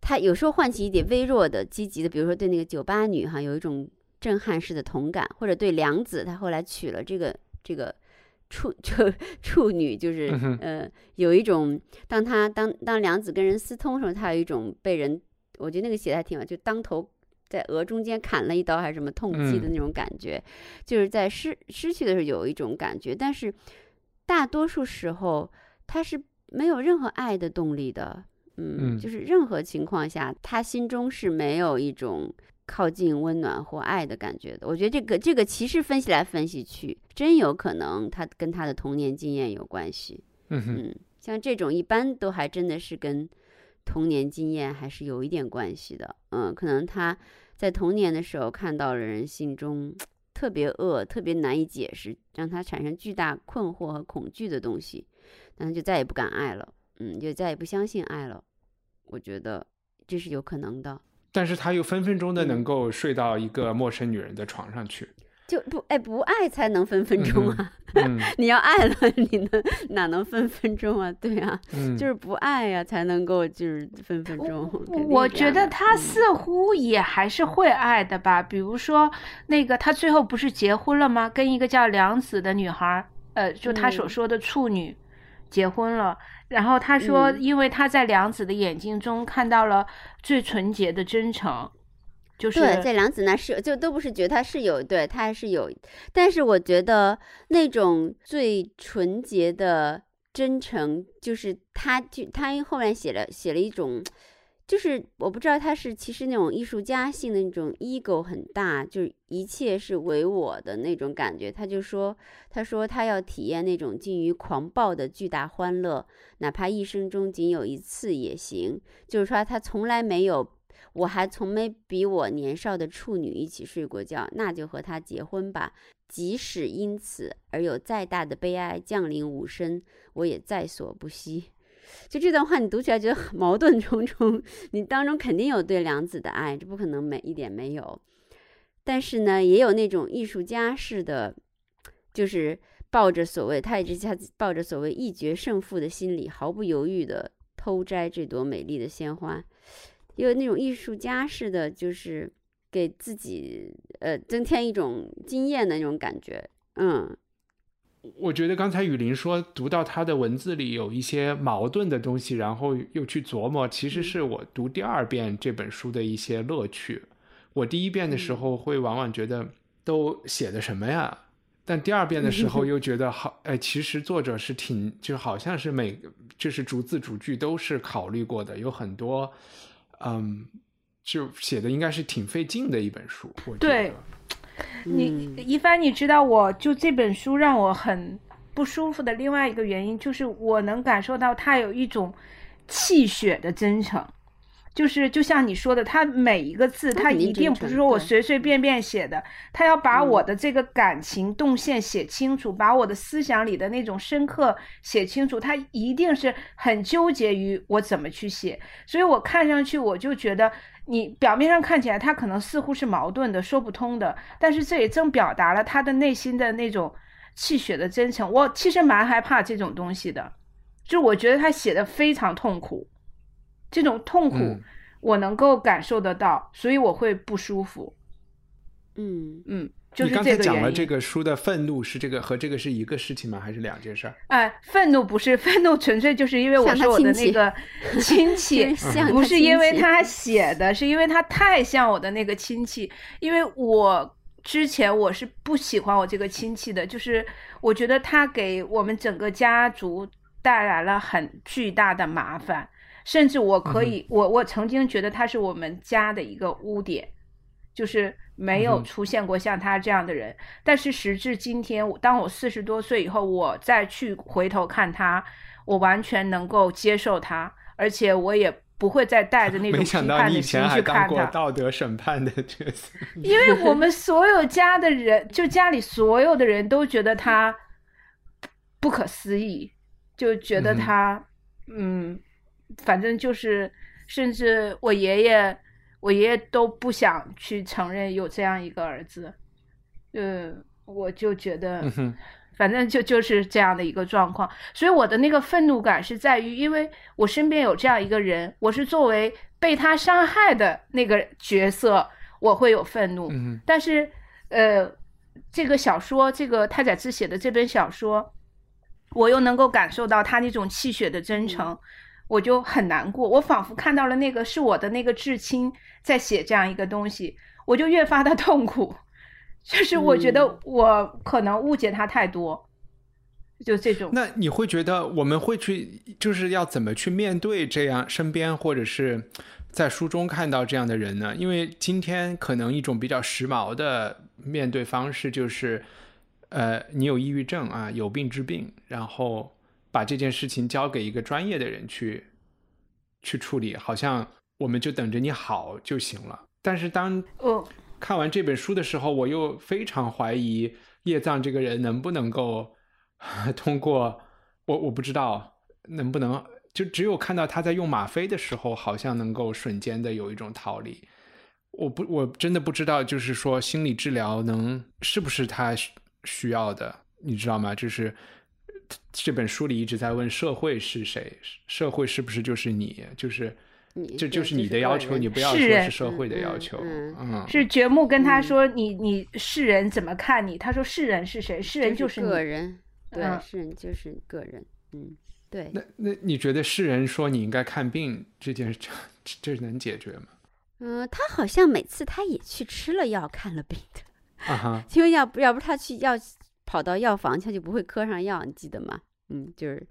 他有时候唤起一点微弱的积极的，比如说对那个酒吧女哈有一种震撼式的同感，或者对良子他后来娶了这个这个。处就 处女就是呃，有一种当他当当良子跟人私通的时候，他有一种被人，我觉得那个写的还挺好，就当头在额中间砍了一刀还是什么痛击的嗯那种感觉，就是在失失去的时候有一种感觉，但是大多数时候他是没有任何爱的动力的，嗯，嗯就是任何情况下他心中是没有一种。靠近温暖或爱的感觉的，我觉得这个这个其实分析来分析去，真有可能他跟他的童年经验有关系。嗯像这种一般都还真的是跟童年经验还是有一点关系的。嗯，可能他在童年的时候看到了人心中特别恶、特别难以解释，让他产生巨大困惑和恐惧的东西，那他就再也不敢爱了。嗯，就再也不相信爱了。我觉得这是有可能的。但是他又分分钟的嗯能够睡到一个陌生女人的床上去。就不哎不爱才能分分钟啊！嗯 你要爱了，你能哪能分分钟啊？对啊，嗯，就是不爱呀、才能够就是分分钟。我觉得他嗯似乎也还是会爱的吧，比如说那个他最后不是结婚了吗？跟一个叫梁子的女孩儿，呃，就他所嗯说的处女结婚了。然后他说，嗯因为他在梁子的眼睛中看到了最纯洁的真诚，就是对，在梁子那是就都不是觉得他是有，对他还是有，但是我觉得那种最纯洁的真诚，就是他就他后面写了写了一种，就是我不知道他是其实那种艺术家性的那种 ego 很大，就是一切是唯我的那种感觉。他就说，他说他要体验那种近于狂暴的巨大欢乐，哪怕一生中仅有一次也行。就是说他从来没有我还从没比我年少的处女一起睡过觉，那就和他结婚吧。即使因此而有再大的悲哀降临吾身，我也在所不惜。就这段话，你读起来觉得很矛盾重重。你当中肯定有对良子的爱，这不可能没一点没有。但是呢，也有那种艺术家式的，就是抱着所谓他一直下抱着所谓一决胜负的心理，毫不犹豫的偷摘这朵美丽的鲜花。也有那种艺术家式的，就是给自己呃增添一种惊艳的那种感觉。嗯，我觉得刚才雨林说读到他的文字里有一些矛盾的东西，然后又去琢磨，其实是我读第二遍这本书的一些乐趣。我第一遍的时候会往往觉得都写的什么呀，但第二遍的时候又觉得好，哎，其实作者是挺就好像是每就是逐字逐句都是考虑过的，有很多。嗯，就写的应该是挺费劲的一本书。对，你一帆，你知道，我就这本书让我很不舒服的另外一个原因，就是我能感受到他有一种气血的真诚。就是就像你说的，他每一个字，他一定不是说我随随便便写的，他要把我的这个感情动线写清楚，把我的思想里的那种深刻写清楚，他一定是很纠结于我怎么去写，所以我看上去我就觉得，你表面上看起来他可能似乎是矛盾的、说不通的，但是这也正表达了他的内心的那种气血的真诚。我其实蛮害怕这种东西的，就我觉得他写的非常痛苦。这种痛苦，我能够感受得到，所以我会不舒服。嗯嗯，就是你刚才讲了这个书的愤怒是这个和这个是一个事情吗？还是两件事儿？哎，愤怒不是 愤怒，纯粹就是因为我是我的那个 亲戚，不是因为他写的，是因为他太像我的那个亲戚。因为我之前我是不喜欢我这个亲戚的，就是我觉得他给我们整个家族带来了很巨大的麻烦。甚至我可以，我我曾经觉得他是我们家的一个污点，就是没有出现过像他这样的人。但是时至今天，当我四十多岁以后，我再去回头看他，我完全能够接受他，而且我也不会再带着那种批判的心去看他。道德审判的角色，因为我们所有家的人，就家里所有的人都觉得他不可思议，就觉得他，嗯。反正就是，甚至我爷爷，我爷爷都不想去承认有这样一个儿子，呃，我就觉得，反正就就是这样的一个状况。所以我的那个愤怒感是在于，因为我身边有这样一个人，我是作为被他伤害的那个角色，我会有愤怒。但是，呃，这个小说，这个太宰治写的这本小说，我又能够感受到他那种气血的真诚。我就很难过，我仿佛看到了那个是我的那个至亲在写这样一个东西，我就越发的 痛苦，就是我觉得我可能误解他太多，就这种。那你会觉得我们会去，就是要怎么去面对这样身边或者是在书中看到这样的人呢？因为今天可能一种比较时髦的面对方式就是，呃，你有抑郁症啊，有病治病，然后。把这件事情交给一个专业的人去去处理，好像我们就等着你好就行了。但是当看完这本书的时候，我又非常怀疑叶藏这个人能不能够 通过我我不知道能不能就只有看到他在用吗啡的时候，好像能够瞬间的有一种逃离。我不我真的不知道，就是说心理治疗能是不是他需要的，你知道吗？就是。这本书里一直在问社会是谁？社会是不是就是你？就是这就是你的要求，你不要说是社会的要求。嗯，是掘木跟他说：“你你世人怎么看你？”他说：“世人是谁？世人就是个人。对，世人就是个人。嗯，对。那那你觉得世人说你应该看病这件事，这能解决吗？嗯，他好像每次他也去吃了药，看了病的。啊哈，因为要不要不他去药。跑到药房，他就不会磕上药，你记得吗？嗯，就是，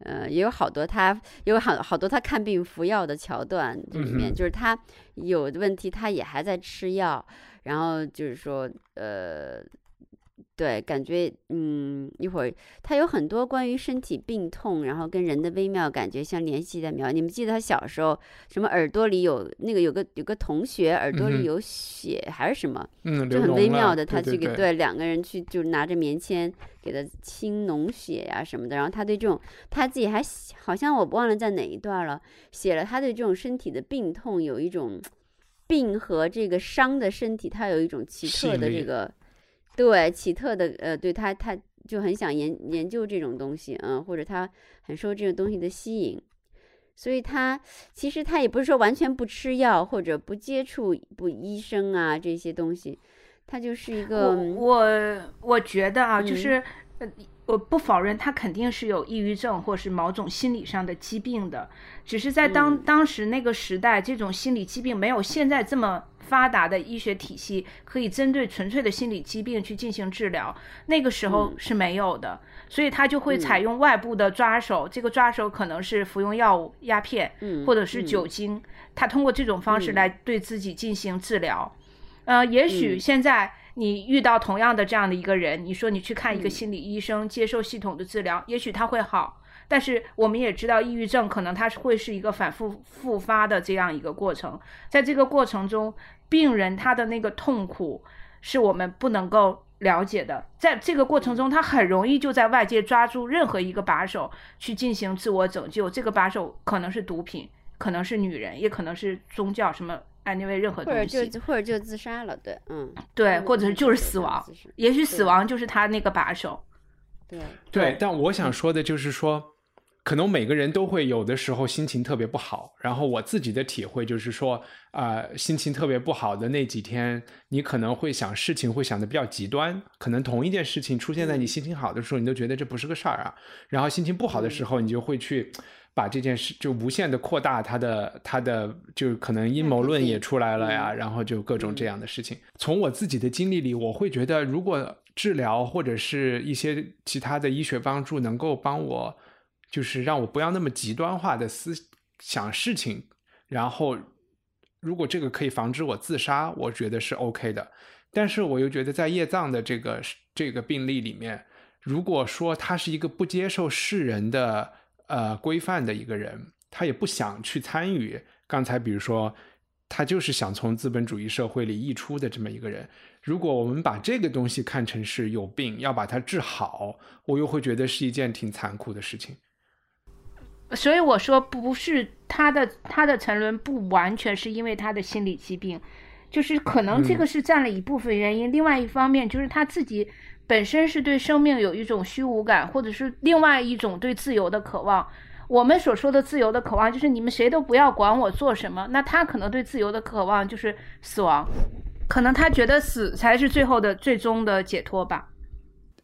呃，也有好多他有好好多他看病服药的桥段，这里面就是他有的问题，他也还在吃药，然后就是说，呃，对，感觉嗯，一会儿他有很多关于身体病痛，然后跟人的微妙感觉相联系的描。你们记得他小时候什么耳朵里有那个有个有个同学耳朵里有血还是什么？嗯，就很微妙的，他去给对两个人去就拿着棉签给他清脓血呀什么的。然后他对这种他自己还好像我忘了在哪一段了，写了他对这种身体的病痛有一种病和这个伤的身体，他有一种奇特的这个。对奇特的，呃，对他，他就很想研研究这种东西，嗯，或者他很受这种东西的吸引，所以他其实他也不是说完全不吃药或者不接触不医生啊这些东西，他就是一个我我觉得啊，就是呃。我不否认他肯定是有抑郁症或是某种心理上的疾病的，只是在当当时那个时代，这种心理疾病没有现在这么发达的医学体系，可以针对纯粹的心理疾病去进行治疗。那个时候是没有的，所以他就会采用外部的抓手，这个抓手可能是服用药物、鸦片，或者是酒精，他通过这种方式来对自己进行治疗。呃，也许现在。你遇到同样的这样的一个人，你说你去看一个心理医生，接受系统的治疗，也许他会好。但是我们也知道，抑郁症可能它是会是一个反复复发的这样一个过程。在这个过程中，病人他的那个痛苦是我们不能够了解的。在这个过程中，他很容易就在外界抓住任何一个把手去进行自我拯救。这个把手可能是毒品，可能是女人，也可能是宗教什么。因为任何东西，或者就或者就自杀了，对，嗯，对，或者是就是死亡，也许死亡就是他那个把手，对对。但我想说的就是说，可能每个人都会有的时候心情特别不好，然后我自己的体会就是说，啊，心情特别不好的那几天，你可能会想事情会想的比较极端，可能同一件事情出现在你心情好的时候，你都觉得这不是个事儿啊，然后心情不好的时候，你就会去。把这件事就无限的扩大，他的他的就可能阴谋论也出来了呀，然后就各种这样的事情。从我自己的经历里，我会觉得，如果治疗或者是一些其他的医学帮助能够帮我，就是让我不要那么极端化的思想事情，然后如果这个可以防止我自杀，我觉得是 OK 的。但是我又觉得，在叶藏的这个这个病例里面，如果说他是一个不接受世人的。呃，规范的一个人，他也不想去参与。刚才比如说，他就是想从资本主义社会里溢出的这么一个人。如果我们把这个东西看成是有病，要把它治好，我又会觉得是一件挺残酷的事情。所以我说，不是他的他的沉沦，不完全是因为他的心理疾病，就是可能这个是占了一部分原因。另外一方面，就是他自己。本身是对生命有一种虚无感，或者是另外一种对自由的渴望。我们所说的自由的渴望，就是你们谁都不要管我做什么。那他可能对自由的渴望就是死亡，可能他觉得死才是最后的、最终的解脱吧。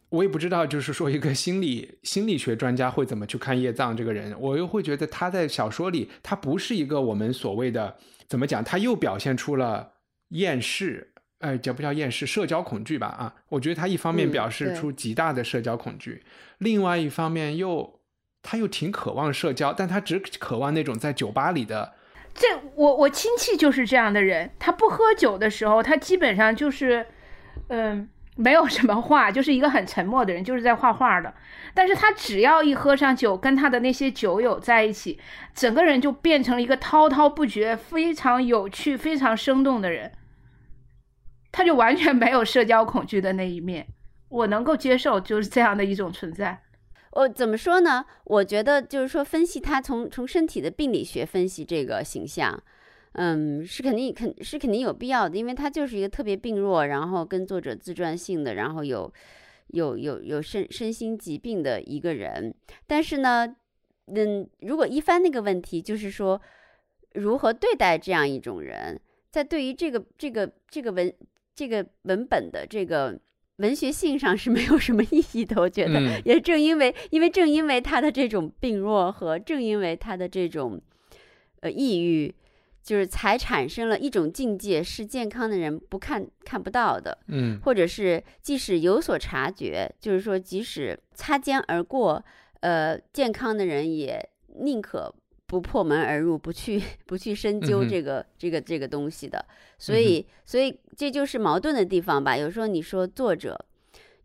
我也不知道，就是说一个心理心理学专家会怎么去看叶藏这个人。我又会觉得他在小说里，他不是一个我们所谓的怎么讲，他又表现出了厌世。哎，叫不叫厌世？社交恐惧吧？啊，我觉得他一方面表示出极大的社交恐惧，另外一方面又他又挺渴望社交，但他只渴望那种在酒吧里的。这我我亲戚就是这样的人，他不喝酒的时候，他基本上就是嗯没有什么话，就是一个很沉默的人，就是在画画的。但是他只要一喝上酒，跟他的那些酒友在一起，整个人就变成了一个滔滔不绝、非常有趣、非常生动的人。他就完全没有社交恐惧的那一面，我能够接受就是这样的一种存在。我怎么说呢？我觉得就是说，分析他从从身体的病理学分析这个形象，嗯，是肯定肯是肯定有必要的，因为他就是一个特别病弱，然后跟作者自传性的，然后有有有有身身心疾病的一个人。但是呢，嗯，如果一翻那个问题，就是说如何对待这样一种人，在对于这个这个这个文。这个文本的这个文学性上是没有什么意义的，我觉得也正因为，因为正因为他的这种病弱和正因为他的这种呃抑郁，就是才产生了一种境界是健康的人不看看不到的，嗯，或者是即使有所察觉，就是说即使擦肩而过，呃，健康的人也宁可。不破门而入，不去 不去深究这个这个这个东西的，所以所以这就是矛盾的地方吧。有时候你说作者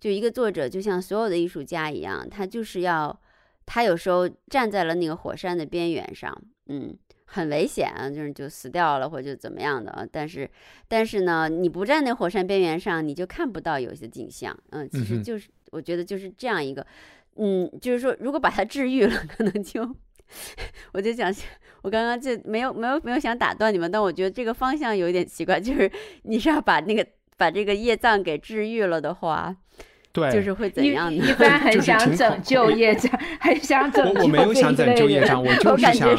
就一个作者，就像所有的艺术家一样，他就是要，他有时候站在了那个火山的边缘上，嗯，很危险啊，就是就死掉了或者怎么样的啊。但是，但是呢，你不站在火山边缘上，你就看不到有些景象。嗯，其实就是我觉得就是这样一个，嗯，就是说如果把它治愈了，可能就，我就想，我刚刚就没有没有没有想打断你们，但我觉得这个方向有一点奇怪，就是你是要把那个。把这个业障给治愈了的话，对，就是会怎样呢？一般很想拯救业障，很想拯救。我我没有想拯救业障，我就是想，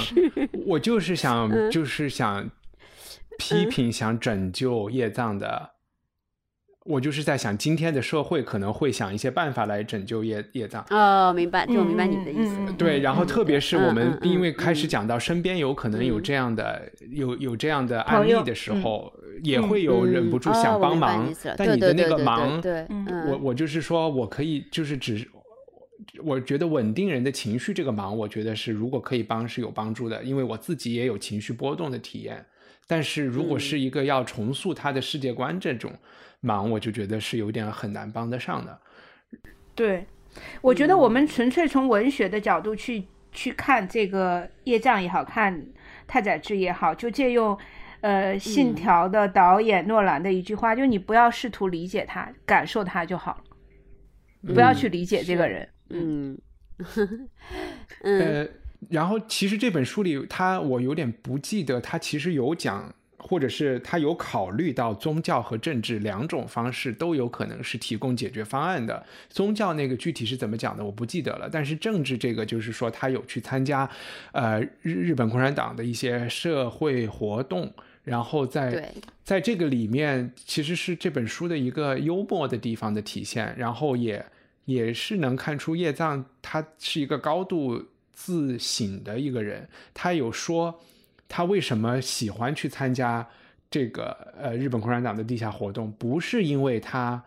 我就是想，就是想批评，想拯救业障的。我就是在想，今天的社会可能会想一些办法来拯救业业障。哦，明白，就我明白你的意思。对，然后特别是我们因为开始讲到身边有可能有这样的有有这样的案例的时候，也会有忍不住想帮忙。但你的那个忙，我我就是说我可以就是只，我觉得稳定人的情绪这个忙，我觉得是如果可以帮是有帮助的，因为我自己也有情绪波动的体验。但是如果是一个要重塑他的世界观这种。忙我就觉得是有点很难帮得上的。对，我觉得我们纯粹从文学的角度去去看这个业障也好看太宰治也好，就借用呃《信条》的导演诺兰的一句话，就你不要试图理解他，感受他就好了，不要去理解这个人。嗯，呃，然后其实这本书里，他我有点不记得，他其实有讲。或者是他有考虑到宗教和政治两种方式都有可能是提供解决方案的。宗教那个具体是怎么讲的，我不记得了。但是政治这个，就是说他有去参加，呃，日日本共产党的一些社会活动，然后在在这个里面，其实是这本书的一个幽默的地方的体现。然后也也是能看出叶藏他是一个高度自省的一个人，他有说。他为什么喜欢去参加这个呃日本共产党的地下活动？不是因为他，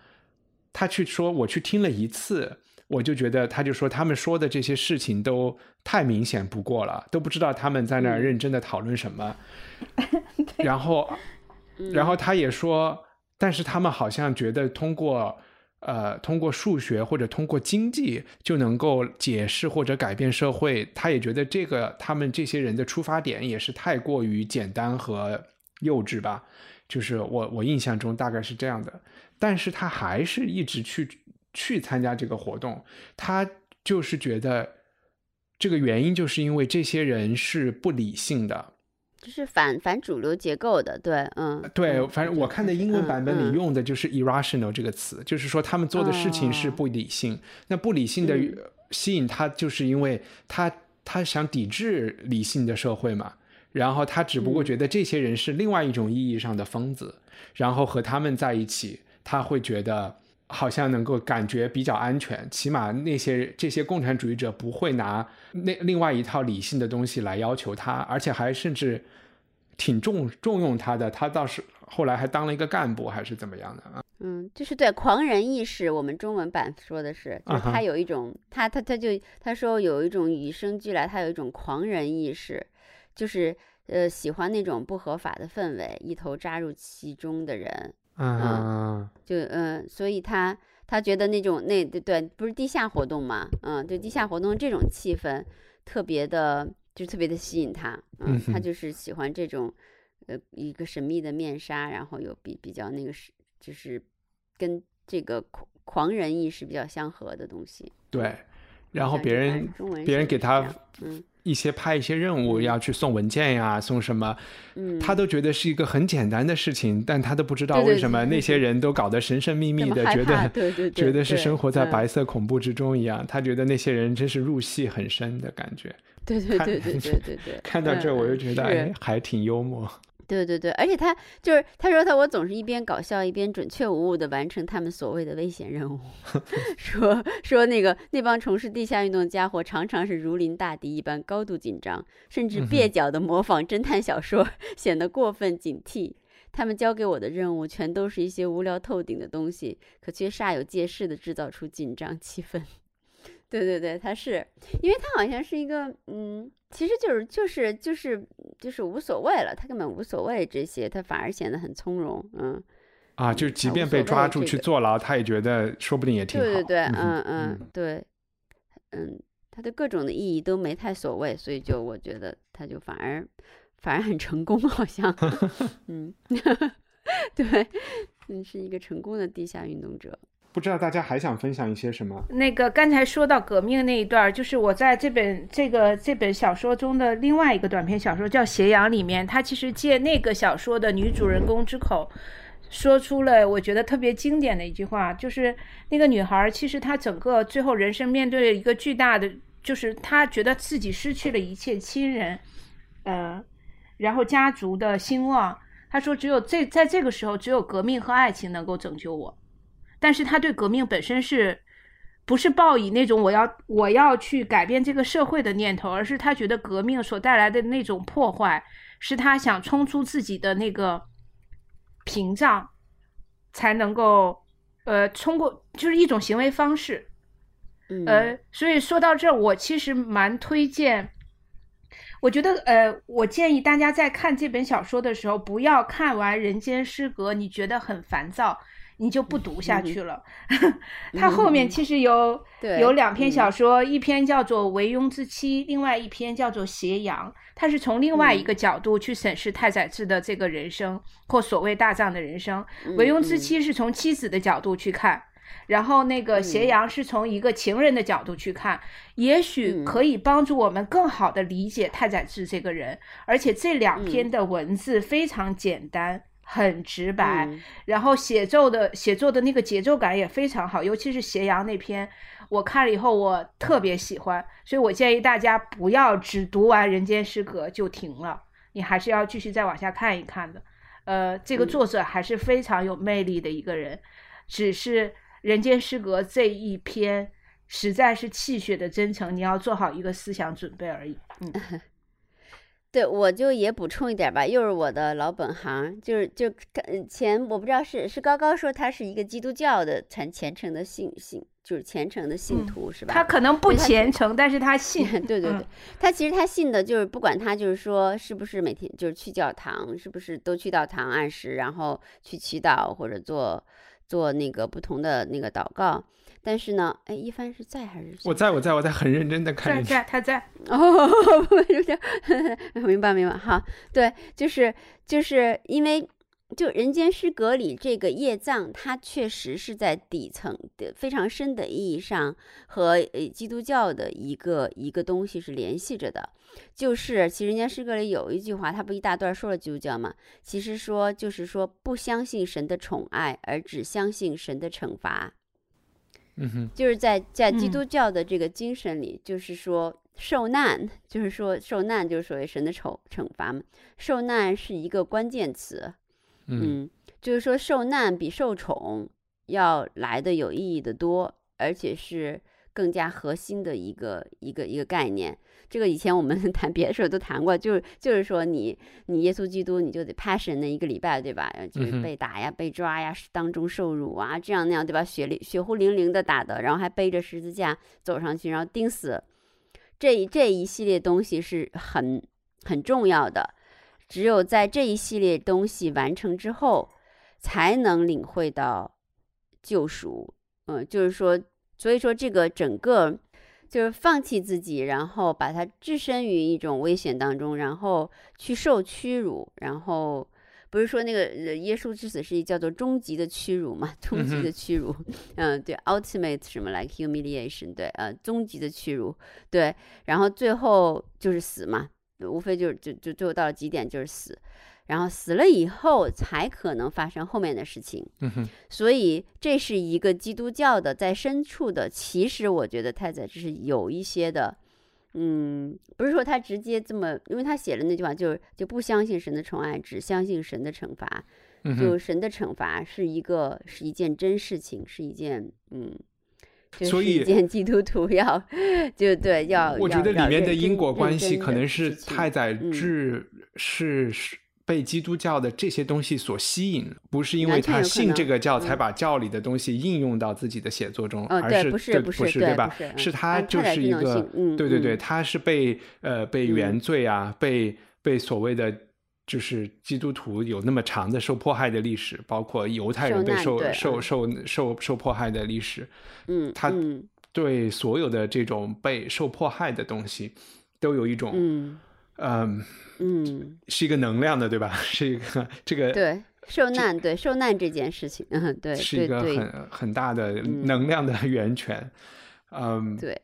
他去说我去听了一次，我就觉得他就说他们说的这些事情都太明显不过了，都不知道他们在那儿认真的讨论什么。然后，然后他也说，但是他们好像觉得通过。呃，通过数学或者通过经济就能够解释或者改变社会，他也觉得这个他们这些人的出发点也是太过于简单和幼稚吧。就是我我印象中大概是这样的，但是他还是一直去去参加这个活动，他就是觉得这个原因就是因为这些人是不理性的。就是反反主流结构的，对，嗯，对，反正我看的英文版本里用的就是 irrational 这个词，就是说他们做的事情是不理性。那不理性的吸引他，就是因为他他想抵制理性的社会嘛。然后他只不过觉得这些人是另外一种意义上的疯子，然后和他们在一起，他会觉得好像能够感觉比较安全，起码那些这些共产主义者不会拿那另外一套理性的东西来要求他，而且还甚至。挺重重用他的，他倒是后来还当了一个干部，还是怎么样的啊？嗯，就是对狂人意识，我们中文版说的是，就是他有一种，他他他就他说有一种与生俱来，他有一种狂人意识，就是呃喜欢那种不合法的氛围，一头扎入其中的人，嗯，就嗯，所以他他觉得那种那对不是地下活动嘛，嗯，对地下活动这种气氛特别的。就特别的吸引他，嗯，他就是喜欢这种，呃，一个神秘的面纱，然后有比比较那个是，就是跟这个狂狂人意识比较相合的东西。对，然后别人别人给他一些派一些任务，要去送文件呀，送什么，他都觉得是一个很简单的事情，但他都不知道为什么那些人都搞得神神秘秘的，觉得对对觉得是生活在白色恐怖之中一样。他觉得那些人真是入戏很深的感觉。对对对对对对 对，看到这我就觉得哎，还挺幽默。对对对，而且他就是他说他我总是一边搞笑一边准确无误的完成他们所谓的危险任务。说说那个那帮从事地下运动的家伙常常是如临大敌一般高度紧张，甚至蹩脚的模仿侦探小说，显得过分警惕。他们交给我的任务全都是一些无聊透顶的东西，可却煞有介事的制造出紧张气氛。对对对，他是，因为他好像是一个，嗯，其实就是就是就是就是无所谓了，他根本无所谓这些，他反而显得很从容，嗯啊，就是即便被抓住去坐牢，他也觉得说不定也挺好。对对对，嗯嗯嗯，对，嗯，他的各种的意义都没太所谓，所以就我觉得他就反而反而很成功，好像，嗯，对，嗯，是一个成功的地下运动者。不知道大家还想分享一些什么？那个刚才说到革命那一段，就是我在这本这个这本小说中的另外一个短篇小说叫《斜阳》里面，他其实借那个小说的女主人公之口，说出了我觉得特别经典的一句话，就是那个女孩其实她整个最后人生面对了一个巨大的，就是她觉得自己失去了一切亲人，呃，然后家族的兴旺。她说，只有这在这个时候，只有革命和爱情能够拯救我。但是他对革命本身是，不是抱以那种我要我要去改变这个社会的念头，而是他觉得革命所带来的那种破坏，是他想冲出自己的那个屏障，才能够呃通过就是一种行为方式。嗯，呃，所以说到这儿，我其实蛮推荐。我觉得，呃，我建议大家在看这本小说的时候，不要看完《人间失格》，你觉得很烦躁，你就不读下去了。他后面其实有有两篇嗯小说，一篇叫做《为庸之妻》，另外一篇叫做《斜阳》。他是从另外一个角度去审视太宰治的这个人生，或所谓大藏的人生。为庸之妻是从妻子的角度去看。然后那个斜阳是从一个情人的角度去看，也许可以帮助我们更好的理解太宰治这个人。而且这两篇的文字非常简单，很直白，嗯然后写作的写作的那个节奏感也非常好，尤其是斜阳那篇，我看了以后我特别喜欢，所以我建议大家不要只读完《人间失格》就停了，你还是要继续再往下看一看的。呃，这个作者还是非常有魅力的一个人，只是《人间失格》这一篇实在是气血的真诚，你要做好一个思想准备而已。嗯，对，我就也补充一点吧，又是我的老本行，就是就呃前我不知道是是高高说他是一个基督教的虔虔诚的信信，就是虔诚的信嗯徒、是吧？他可能不虔诚，但是他信。对对对嗯，他其实他信的就是不管他就是说是不是每天就是去教堂，是不是都去到堂按时，然后去祈祷或者做做那个不同的那个祷告。但是呢，哎，一帆是在还是我在我在我在很认真的看着你。在在他在，哦，不是这样，明白明白哈，对，就是就是因为就《人间失格》里这个业障，它确实是在底层的非常深的意义上和呃基督教的一个一个东西是联系着的。就是其实《人间失格》里有一句话，他不一大段说了基督教嘛，其实说就是说不相信神的宠爱，而只相信神的惩罚。嗯哼，就是在在基嗯督教的这个精神里，就是说受难，就是说受难就是所谓神的惩惩罚嘛。受难是一个关键词，嗯嗯，就是说受难比受宠要来的有意义的多，而且是更加核心的一个一个一个概念。这个以前我们 谈别的时候都谈过，就是就是说你你耶稣基督你就得 passion 那一个礼拜对吧？就是被打呀、被抓呀、当中受辱啊，这样那样对吧？血淋血乎淋淋的打的，然后还背着十字架走上去，然后钉死。这这一系列东西是很很重要的，只有在这一系列东西完成之后，才能领会到救赎。嗯，就是说，所以说这个整个就是放弃自己，然后把它置身于一种危险当中，然后去受屈辱，然后不是说那个呃耶稣之死是叫做终极的屈辱嘛？终极的屈辱，嗯，对，ultimate 什么 like humiliation，对，呃，终极的屈辱，对，然后最后就是死嘛，无非就是就就最后到了极点就是死，然后死了以后才可能发生后面的事情。所以这是一个基督教的在深处的，其实我觉得太宰治是有一些的，嗯，不是说他直接这么，因为他写了那句话，就是就不相信神的宠爱，只相信神的惩罚。嗯，就神的惩罚是一个是一件真事情，是一件嗯。就所以见基督徒要，就对要，我觉得里面的因果关系可能是太宰嗯。治是是被基督教的这些东西所吸引，不是因为他信这个教才嗯。把教里的东西应用到自己的写作中，而是对不是不是对吧是？他就是一个嗯对对对，嗯他是被呃被原嗯罪啊，被被所谓的就是基督徒有那么长的受迫害的历史，包括犹太人被受受受嗯。受受受迫害的历史，嗯，他嗯。对所有的这种被受迫害的东西，都有一种嗯嗯，嗯，是一个能量的，对吧？是一个这个对，受难，对受难这件事情，嗯，对是一个很很大的嗯。能量的 源泉，嗯，对，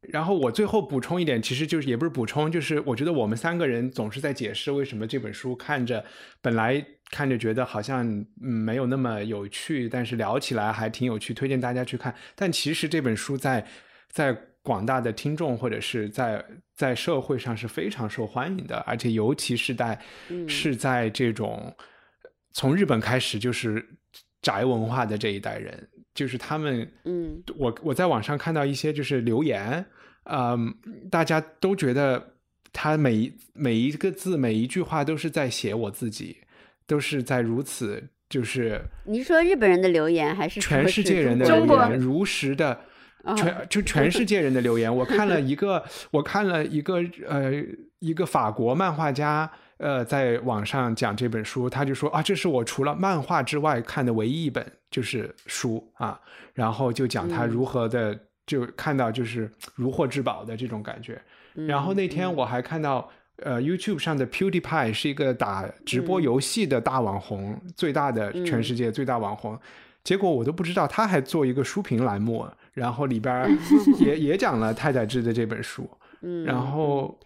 然后我最后补充一点，其实就是也不是补充，就是我觉得我们三个人总是在解释为什么这本书看着本来看着觉得好像嗯没有那么有趣，但是聊起来还挺有趣，推荐大家去看。但其实这本书在在广大的听众或者是在在社会上是非常受欢迎的，而且尤其是在、嗯是在这种从日本开始就是宅文化的这一代人，就是他们嗯我我在网上看到一些就是留言，嗯，大家都觉得他每一每一个字每一句话都是在写我自己，都是在如此就是你是说日本人的留言还是全世界人的留言，如实的。哦全就全世界人的留言，我看了 一个，我看了一个呃一个法国漫画家呃在网上讲这本书，他就说啊，这是我除了漫画之外看的唯一一本就是书啊，然后就讲他嗯如何的、就看到就是如获至宝的这种感觉。然后那天我还看到，呃，YouTube 上的 PewDiePie 是一个打直播嗯游戏的大网红，最大的全世界最大网红。结果我都不知道他还做一个书评栏目，然后里边儿 也也讲了太宰治的这本书。嗯，然后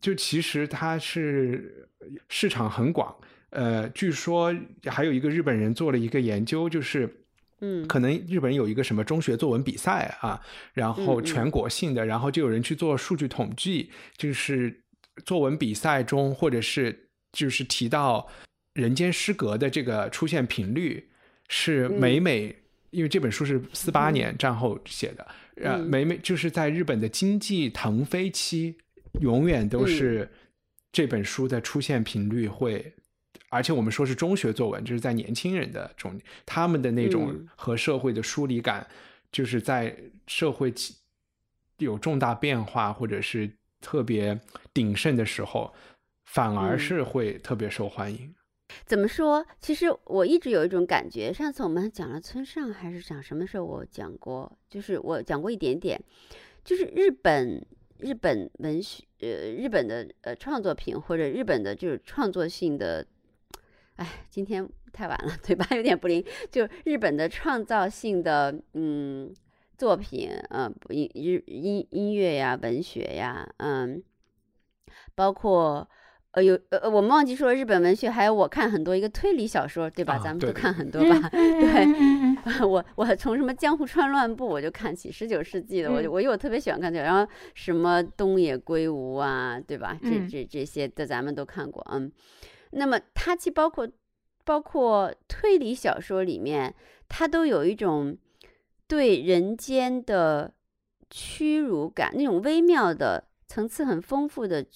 就其实它是市场很广，呃，据说还有一个日本人做了一个研究，就是。嗯。可能日本有一个什么中学作文比赛啊，然后全国性的，然后就有人去做数据统计，就是作文比赛中或者是就是提到人间失格的这个出现频率是嗯。每每，因为这本书是四八年战后写的，呃，嗯。每每就是在日本的经济腾飞期，永远都嗯是这本书的出现频率会。而且我们说是中学作文，就是在年轻人的中，他们的那种嗯和社会的疏离感，就是在社会有重大变化或者是特别鼎盛的时候，反而嗯是会特别受欢迎。怎么说？其实我一直有一种感觉，上次我们讲了村上还是讲什么时候我讲过，就是我讲过一点点，就是日本日本文学呃日本的呃创作品或者日本的就是创作性的，哎，今天太晚了，嘴巴有点不灵，就日本的创造性的嗯作品，嗯、不音音音乐呀、文学呀，嗯，包括。呃，有呃，我们忘记说日本文学，还有我看很多一个推理小说，对吧？啊咱们都看很多嗯吧？对，嗯 我我从什么江户川乱步我就看起，十九世纪的，我就嗯我因为我特别喜欢看这个，然后什么东野圭吾啊，对吧？这嗯这这些的咱们都看过，嗯。那么它其包括包括推理小说里面，它都有一种对人间的屈辱感，那种微妙的层次很丰富的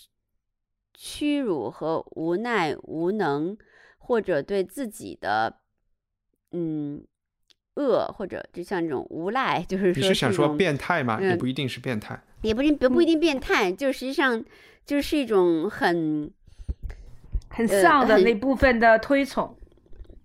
屈辱和无奈、无能，或者对自己的嗯恶，或者就像这种无赖，就是说你是想说变态吗？也嗯不一定是变态。也不一定不不一定变态，就实际上就是一种很很丧的那部分的推崇，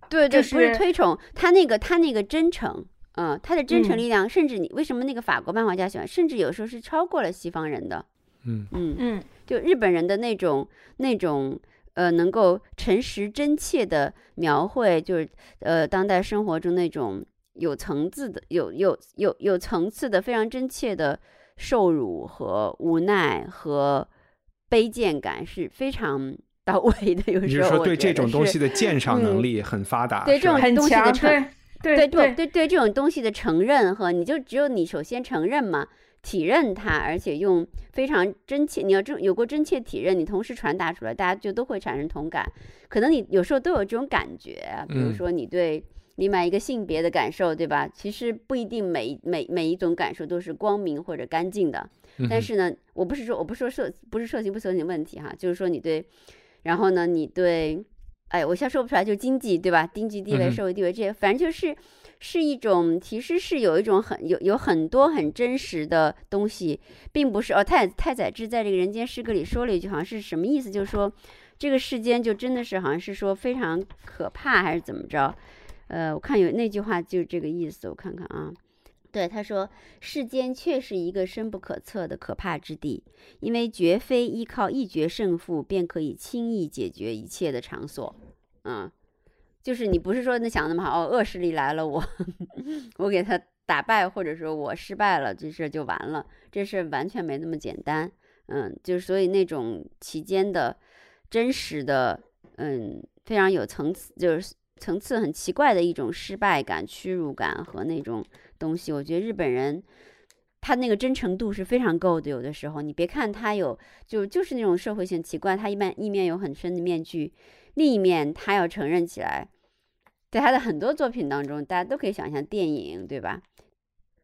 对对，不是就是推崇他那个他那个真诚，嗯，他的真诚嗯力量，甚至你为什么那个法国漫画家喜欢，甚至有时候是超过了西方人的，嗯嗯，嗯就日本人的那种那种呃，能够诚实真切的描绘，就是呃当代生活中那种有层次的、有有有有层次的、非常真切的受辱和无奈和卑贱感是非常到位的。有你是说对这种东西的鉴赏能嗯力很发达？对这种东西的承，对对对对对这种东西的承认和你就只有你首先承认嘛，体认它，而且用非常真切，你要真有过真切体认，你同时传达出来，大家就都会产生同感。可能你有时候都有这种感觉啊，比如嗯说你对另外一个性别的感受，对吧？其实不一定每每每一种感受都是光明或者干净的。但是呢，我不是说我不是说色不是色情不色情问题哈，就是说你对，然后呢，你对，哎，我现在说不出来，就经济对吧？经济地位、社会地位这些，反正就是是一种，其实是有一种很有有很多很真实的东西，并不是哦。太太宰治在这个《人间失格》里说了一句，好像是什么意思？就是说，这个世间就真的是好像是说非常可怕还是怎么着？呃，我看有那句话就是这个意思，我看看啊。对，他说世间确是一个深不可测的可怕之地，因为绝非依靠一决胜负便可以轻易解决一切的场所。嗯，就是你不是说那想的那么好，哦，恶势力来了，我 我给他打败，或者说我失败了，这事就完了，这事完全没那么简单。嗯，就是所以那种其间的真实的，嗯，非常有层次，就是层次很奇怪的一种失败感、屈辱感和那种。东西，我觉得日本人他那个真诚度是非常够的。有的时候，你别看他有就就是那种社会性奇怪，他一般一面有很深的面具，另一面他要承认起来。在他的很多作品当中，大家都可以想象电影，对吧？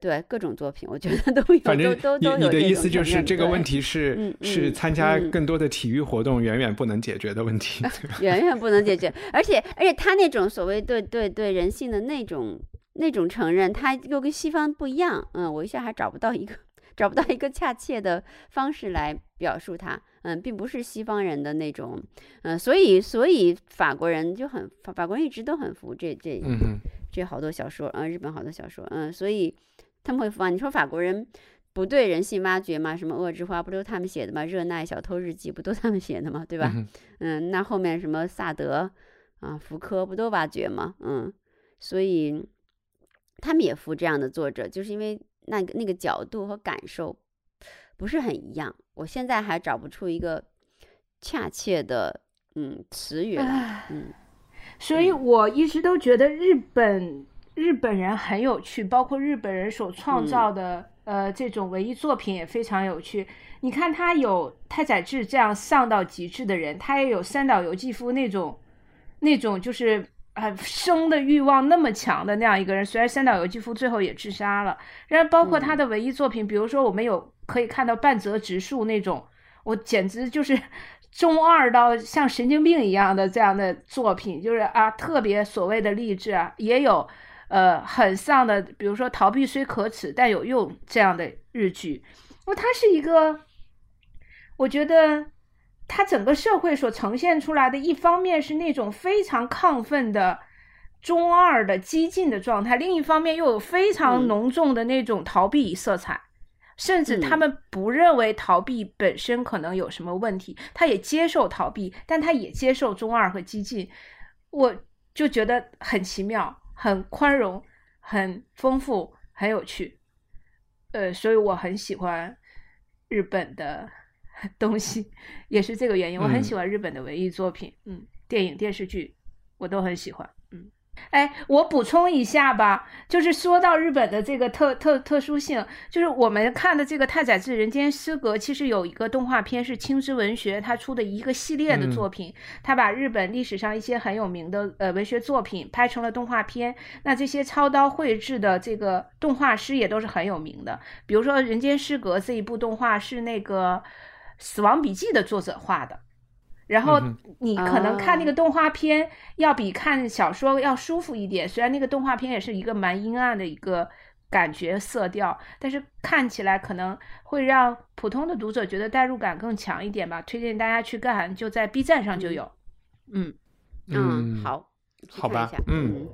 对各种作品，我觉得都有。反正都都你的意思就是这个问题是是参加更多的体育活动远远不能解决的问题，远远不能解决。而且而且他那种所谓对对对人性的那种。那种承认，他又跟西方不一样。嗯，我一下还找不到一个找不到一个恰切的方式来表述它。嗯，并不是西方人的那种。嗯，所以所以法国人就很法法国人一直都很服这这这好多小说。嗯，日本好多小说。嗯，所以他们会服啊。你说法国人不对人性挖掘吗？什么《恶之花》不都他们写的吗？《热奈小偷日记》不都他们写的吗？对吧？嗯，那后面什么萨德啊、福柯不都挖掘吗？嗯，所以。他们也服这样的作者，就是因为那个那个角度和感受不是很一样。我现在还找不出一个恰切的嗯词语来，嗯，所以我一直都觉得日本日本人很有趣，包括日本人所创造的呃这种文艺作品也非常有趣。你看他有太宰治这样上到极致的人，他也有三岛由纪夫那种那种就是。啊，生的欲望那么强的那样一个人，虽然三岛由纪夫最后也自杀了，然后包括他的文艺作品，比如说我们有可以看到半泽直树那种，我简直就是中二到像神经病一样的这样的作品，就是啊，特别所谓的励志啊，也有呃很丧的，比如说逃避虽可耻但有用这样的日剧，那他是一个，我觉得。他整个社会所呈现出来的，一方面是那种非常亢奋的中二的激进的状态，另一方面又有非常浓重的那种逃避色彩，甚至他们不认为逃避本身可能有什么问题，他也接受逃避，但他也接受中二和激进，我就觉得很奇妙，很宽容，很丰富，很有趣，呃，所以我很喜欢日本的。东西也是这个原因，我很喜欢日本的文艺作品，嗯，电影、电视剧我都很喜欢，嗯，哎，我补充一下吧，就是说到日本的这个特特特殊性，就是我们看的这个太宰治《人间失格》，其实有一个动画片是青之文学他出的一个系列的作品，他把日本历史上一些很有名的呃文学作品拍成了动画片，那这些操刀绘制的这个动画师也都是很有名的，比如说《人间失格》这一部动画是那个。《死亡笔记》的作者画的，然后你可能看那个动画片要比看小说要舒服一点。虽然那个动画片也是一个蛮阴暗的一个感觉色调，但是看起来可能会让普通的读者觉得代入感更强一点吧。推荐大家去看，就在 B 站上就有。嗯嗯，好，好吧，嗯。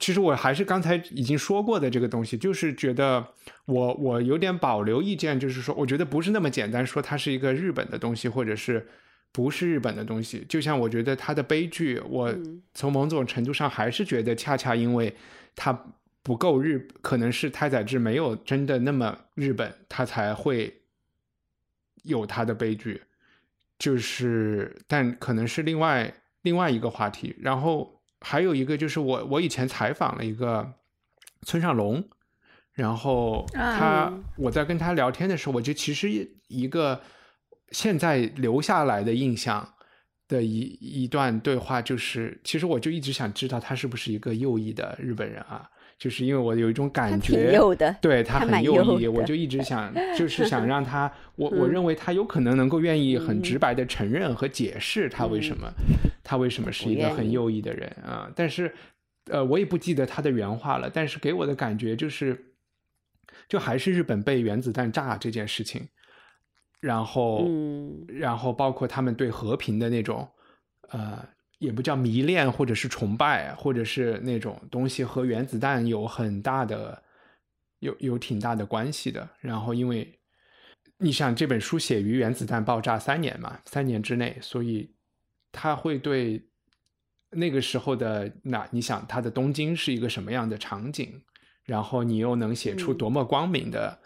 其实我还是刚才已经说过的这个东西，就是觉得我我有点保留意见，就是说，我觉得不是那么简单说它是一个日本的东西，或者是不是日本的东西。就像我觉得它的悲剧，我从某种程度上还是觉得，恰恰因为它不够日，可能是太宰治没有真的那么日本，他才会有他的悲剧。就是，但可能是另外另外一个话题，然后。还有一个就是我，我以前采访了一个村上龙，然后他我在跟他聊天的时候，我就其实一个现在留下来的印象的一一段对话，就是其实我就一直想知道他是不是一个右翼的日本人啊。就是因为我有一种感觉，对他很右翼，我就一直想，就是想 让他，我我认为他有可能能够愿意很直白的承认和解释他为什么，他为什么是一个很右翼的人啊？但是，呃，我也不记得他的原话了。但是给我的感觉就是，就还是日本被原子弹炸这件事情，然后，嗯然后包括他们对和平的那种，呃，也不叫迷恋，或者是崇拜，或者是那种东西和原子弹有很大的，有有挺大的关系的。然后，因为你想这本书写于原子弹爆炸三年嘛，三年之内，所以他会对那个时候的那，你想他的东京是一个什么样的场景，然后你又能写出嗯多么光明的。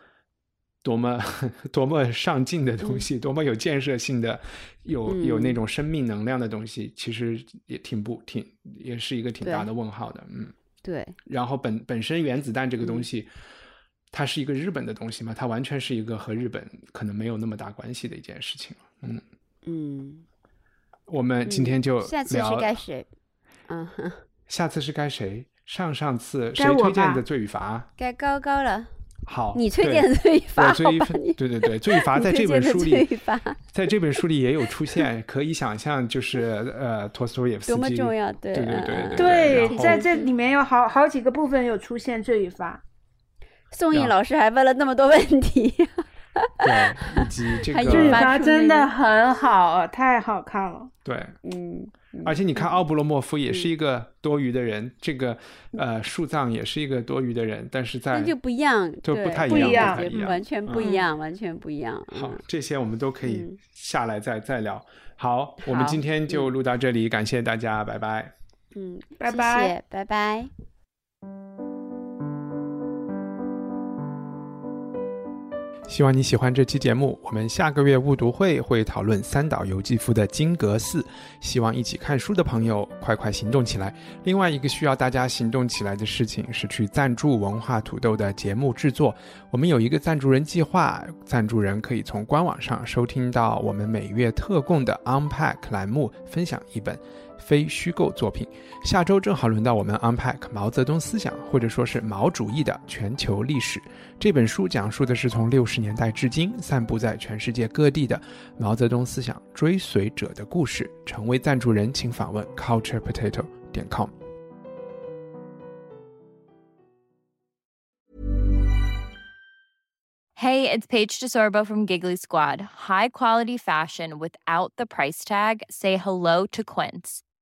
多么 多么上进的东西，多么有建设性的，有有那嗯种生命能量的东西，其实也挺不挺，也是一个挺大的问号的，嗯。对，然后本本身原子弹这个东嗯西，它是一个日本的东西嘛，它完全是一个和日本可能没有那么大关系的一件事情。嗯，嗯，我们今嗯天就下次是，该谁？嗯哼，下次是该谁？上上次谁推荐的罪与罚？该高高了。好，你推荐的罪与罚，好吧对对对，罪与罚 在这本书里罪与罚，在这本书里也有出现，可以想象，就是呃，托斯托耶夫斯多么重要，对对对对在这里面有好好几个部分有出现罪与罚。宋然颖老师还问了那么多问题，对，以及这个罪与罚真的很好，太好看了。对，嗯，嗯而且你看奥布罗莫夫也是嗯一个多余的人，这个呃树葬也是一个多余的人，但是在那就不一样，对就不太一样完全不嗯一样，完全不一样。好嗯，这些我们都可以嗯下来再再聊。好，我们今天就录到这里，感谢大家，拜拜。嗯，谢拜拜谢，拜拜。希望你喜欢这期节目。我们下个月误读会会讨论三岛由纪夫的《金阁寺》，希望一起看书的朋友快快行动起来。另外一个需要大家行动起来的事情是去赞助文化土豆的节目制作。我们有一个赞助人计划，赞助人可以从官网上收听到我们每月特供的 Unpack 栏目，分享一本非虚构作品。下周正好轮到我们 Unpack 毛泽东思想，或者说是毛主义的全球历史。这本书讲述的是从六十年代至今散布在全世界各地的毛泽东思想追随者的故事。成为赞助人，请访问 culturepotato 点 com。Hey, it's Paige DeSorbo from Giggly Squad. High quality fashion without the price tag. Say hello to Quince.